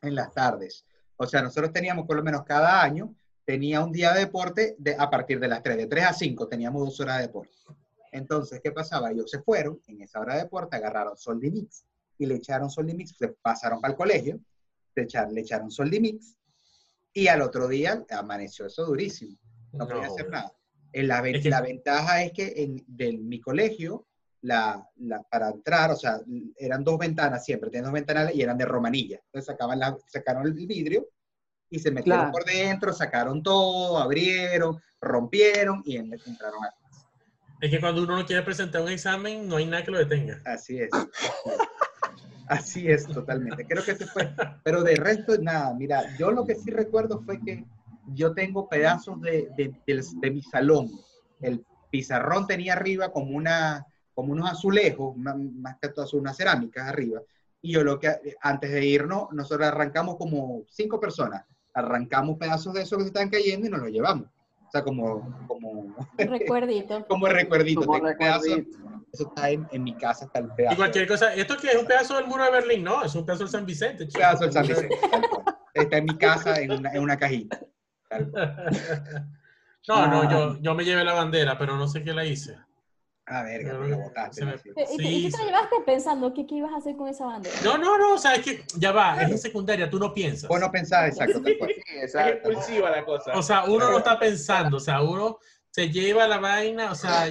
en las tardes. O sea, nosotros teníamos por lo menos cada año, tenía un día de deporte de, a partir de las 3, de 3 a 5 teníamos dos horas de deporte. Entonces, ¿qué pasaba? Ellos se fueron, en esa hora de deporte agarraron Soldimix y le echaron Soldimix, se pasaron para el colegio, le echaron, le echaron Soldimix y al otro día amaneció eso durísimo no podía hacer nada. En la, ven-
Es que-
la ventaja es que en de mi colegio, la, la- para entrar, o sea, eran dos ventanas siempre, tenían dos ventanales y eran de romanilla. Entonces sacaban la, sacaron el vidrio y se metieron
Claro.
por dentro, sacaron todo, abrieron, rompieron y en- entraron a
Es que cuando uno no quiere presentar un examen, no hay nada que lo detenga.
Así es. Así es, totalmente. Creo que se fue. Pero de resto, nada. Mira, yo lo que sí recuerdo fue que yo tengo pedazos de, de, de mi salón. El pizarrón tenía arriba como, una, como unos azulejos, una- más que todo unas cerámicas arriba. Y yo lo que, antes de irnos, nosotros arrancamos como cinco personas. Arrancamos pedazos de eso que se están cayendo y nos los llevamos. O sea, como, como,
Recuerdito.
como recuerdito.
Como
Tengo pedazos-
recuerdito.
Eso está en, en mi casa, está el pedazo.
Y cualquier cosa, esto que es un pedazo del muro de Berlín, no, es un pedazo del San Vicente.
Un pedazo del San Vicente, tal cual. Está en mi casa en una, en una cajita. tal cual.
No, no, yo, yo me llevé la bandera, pero no sé qué la hice.
Ah, verga,
Pero
me la botaste.
me-
¿no? Sí.
¿Y, te
sí.
la llevaste pensando? ¿Qué, qué ibas a hacer con esa bandera?
No, no, no, o sea, es que ya va, es en secundaria, tú no piensas.
Vos no pensás exacto.
Sí,
Es
exacto.
impulsiva la cosa.
O sea, uno no está pensando, o sea, uno se lleva la vaina, o sea,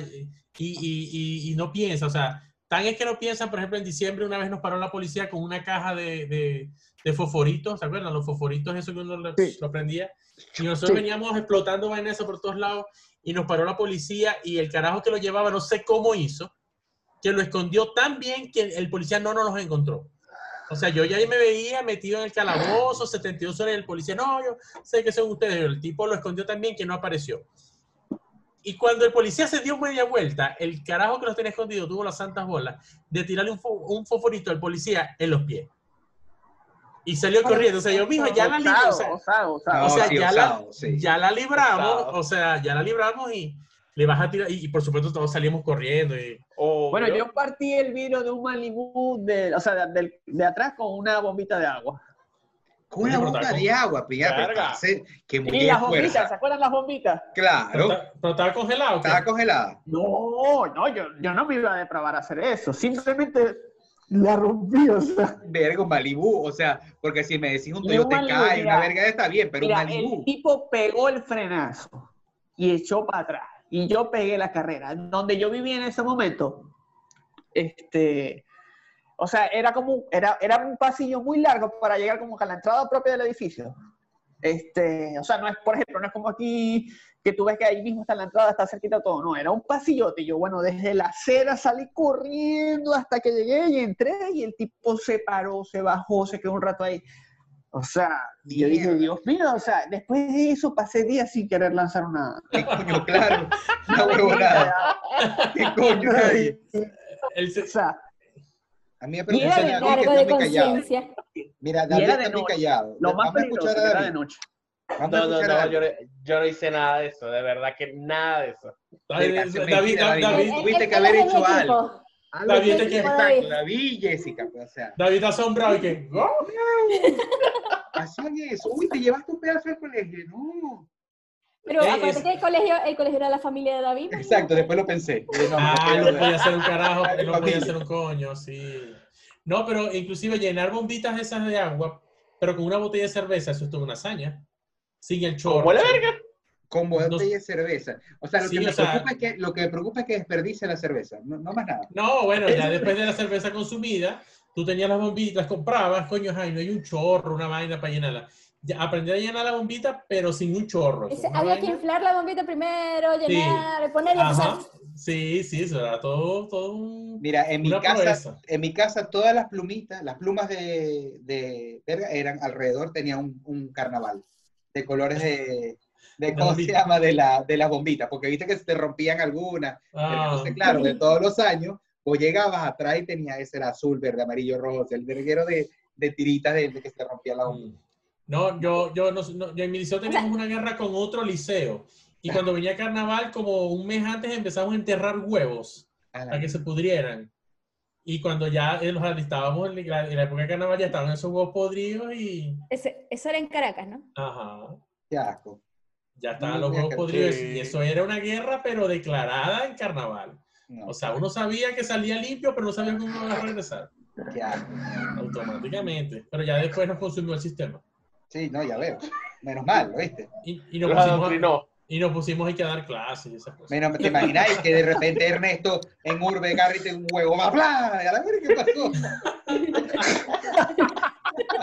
y, y, y, y no piensa, o sea, tan es que no piensan, por ejemplo, en diciembre una vez nos paró la policía con una caja de, de, de fosforitos, ¿se acuerdan? Los fosforitos, eso que uno lo,
Sí.
lo prendía. Y nosotros
Sí.
veníamos explotando vainas por todos lados y nos paró la policía y el carajo que lo llevaba, no sé cómo hizo, que lo escondió tan bien que el policía no nos los encontró. O sea, yo ya me veía metido en el calabozo, 72 horas, y el policía, no, yo sé que son ustedes, el tipo lo escondió tan bien que no apareció. Y cuando el policía se dio media vuelta, el carajo que los tenía escondido tuvo las santas bolas de tirarle un, fo- un fosforito al policía en los pies. Y salió corriendo. O sea, yo, mijo, ya la libramos. O sea, o ya, la, ya libramos, o sea, ya la libramos y le vas a tirar. Y, y por supuesto, todos salimos corriendo. Y,
Obvio.
Bueno, yo partí el vidrio de un Malibu, de, o sea, de, de- de atrás con una bombita de agua.
Con una bomba de agua, pero
Carga.
hace que
Y las bombitas, ¿se acuerdan las bombitas?
Claro,
pero estaba congelado.
estaba congelada.
No, no, yo, yo no me iba a depravar a hacer eso. Simplemente la rompí, o sea.
Verga, un Malibú, o sea, porque si me decís un Toyota Kai, una verga está bien, pero
Mira,
un Malibú.
el tipo pegó el frenazo y echó para atrás. Y yo pegué la carrera. Donde yo vivía en ese momento, este, o sea, era como, era, era un pasillo muy largo para llegar como que a la entrada propia del edificio. Este, o sea, no es, por ejemplo, no es como aquí que tú ves que ahí mismo está la entrada, está cerquita todo. No, era un pasillote. Y yo, bueno, desde la acera salí corriendo hasta que llegué y entré y el tipo se paró, se bajó, se quedó un rato ahí. O sea, y yo dije. Dios mío, o sea, después de eso pasé días sin querer lanzar una.
¿Qué coño? Claro. Una huevonada. ¿Qué coño? nadie?
El
O
se-
sea,
A mí me
era de
David, que
de
está muy callado. Mira, David está
de
muy callado.
lo más
Vamos a
peligroso
escuchar
que era de
David.
noche.
No, no, no,
David.
yo no, yo no hice nada de eso, de verdad que nada de eso.
David, David,
David.
David,
Él-
tuviste que haber
de
hecho algo.
equipo.
David, te
de
Exacto,
David.
David y Jessica, pues, o sea,
David asombrado y que. "Oh".
hacían eso. Uy, te llevaste un pedazo del colegio. No.
Pero
Eh,
acuérdate
es-
que el colegio, el colegio era la familia de David.
Exacto, después lo pensé. Eh, no,
Ah,
no,
podía hacer un carajo, no podía hacer un coño, sí. No, pero inclusive llenar bombitas esas de agua, pero con una botella de cerveza, eso es toda una hazaña. Sin el chorro.
¿Cómo la verga?
Con
No-
botella de cerveza. O sea, lo,
Sí,
que me
o sea-
preocupa es que, lo que me preocupa es que desperdice la cerveza. No, no más nada.
No, bueno, ya después de la cerveza consumida, tú tenías las bombitas, las comprabas, coño, ay, no hay un chorro, una vaina para llenarla. Ya, aprendí a llenar la bombita, pero sin un chorro. Es
había que
vaina-
inflar la bombita primero,
Sí.
llenar, poner y empezar.
Ajá. Sí, sí, eso era todo, todo un...
Mira, en mi casa, en mi casa todas las plumitas, las plumas de, de verga eran alrededor, tenía un, un carnaval de colores de, de ¿cómo se
bombita.
llama? De, la, de las bombitas, porque viste que se te rompían algunas.
Ah,
Entonces, claro, de todos los años, vos llegabas atrás y tenía ese era azul, verde, amarillo, rojo, el verguero de, de tiritas de, de que se rompía la bombita.
No, yo, yo, no, no- yo en mi liceo teníamos una guerra con otro liceo. Y cuando venía carnaval, como un mes antes empezamos a enterrar huevos para que se pudrieran. Y cuando ya eh, los alistábamos en la, en la época de carnaval, ya estaban esos huevos podridos y
Ese, eso era en Caracas, ¿no?
ajá,
qué asco.
ya estaban los huevos
sí.
podridos. Y eso era una guerra, pero declarada en carnaval.
No,
O sea, uno sabía que salía limpio, pero no sabía cómo iba a regresar
qué asco.
automáticamente. Pero ya después nos consumió el sistema.
Sí, no, ya veo. Menos mal, ¿lo viste?
Y, y nos pusimos y nos pusimos que dar clases y esas cosas.
Menos, ¿Te imagináis que de repente Ernesto en Urbe Garrett un huevo más bla? A la verga, ¿qué pasó?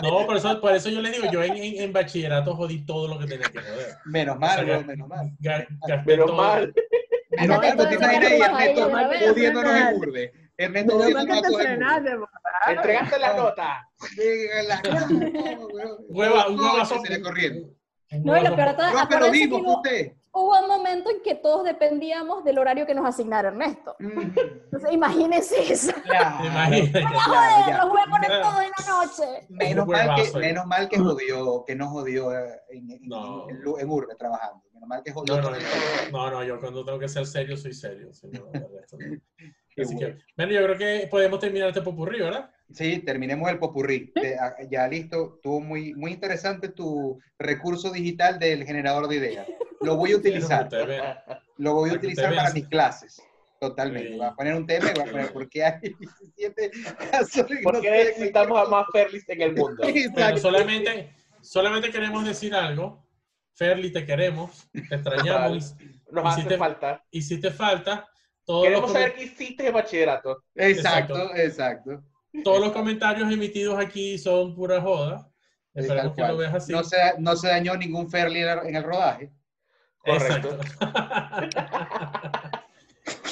No, por eso, por eso yo le digo, yo en, en, en bachillerato jodí todo lo que tenía que joder.
Menos
O
mal,
sea,
bro, menos mal.
Ga-
Menos
todo.
mal.
Menos mal, ¿tú te imaginas ahí Ernesto jodiéndonos en. Urbe? Ernesto
que
a
te
todos
frenaste,
Entregaste la nota.
Llega la cara, no, weón.
Hueva, un
No,
huevazo.
se le corriendo.
No, y lo peor de todo,
No, pero
acuérdense que hubo,
usted.
hubo un momento en que todos dependíamos del horario que nos asignara Ernesto.
Mm,
Entonces, imagínense eso.
claro,
¿Te imaginas?
claro,
Joder,
ya.
los voy a poner todo en la noche.
Menos mal, que, menos mal que jodió, que no jodió eh, en, en,
No.
en, en Urbe trabajando. Menos mal que jodió.
No, no, yo, no, no, yo cuando tengo que ser serio, soy serio. si Así
bueno.
que, bueno, yo creo que podemos terminar este popurrí, ¿verdad?
Sí, terminemos el popurrí. Te- a- ya listo, estuvo muy, muy interesante tu recurso digital del generador de ideas. Lo voy a utilizar, lo voy a utilizar para mis clases. Totalmente.
Sí.
Voy a poner un tema y voy a poner por qué hay 17 casos
¿Por qué necesitamos a más Ferlis en el mundo?
Solamente, solamente queremos decir algo. Ferli, te queremos, te extrañamos.
Nos
Y
hace falta.
Y si te falta, todos los,
Queremos saber qué hiciste de bachillerato.
Exacto, exacto.
todos los comentarios emitidos aquí son pura joda. Esperemos que lo veas así.
No se, no se dañó ningún Fairly en el- rodaje.
Correcto.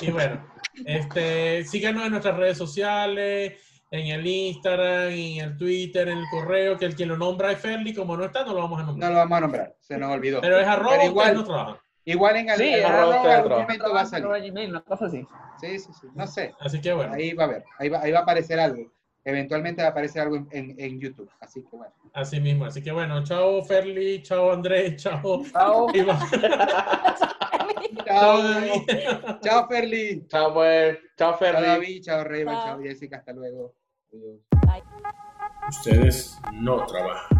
Y bueno, este, síganos en nuestras redes sociales, en el Instagram, en el Twitter, en el correo, que el quien lo nombra es Ferli, como no está, no lo vamos a
No
nombrar.
lo vamos a nombrar, se nos olvidó.
Pero es arroba,
Pero
igual no trabajan.
Igual en,
Sí,
algún
otro.
momento va a salir.
Gmail, una cosa así.
Sí, sí, sí. No sé.
Así que bueno,
Ahí va a ver. Ahí va, ahí va a aparecer algo. Eventualmente va a aparecer algo en, en- en YouTube. Así que bueno.
así mismo. Así que bueno, chao Ferli, chao Andrés, chao
Chao.
Chao
Chao,
David.
chao Ferli.
Chao, pues. Chao,
Chao
Ferlis.
David, chao Reyman,
Chao.
chao Jessica. Hasta luego. Adiós.
Ustedes no trabajan.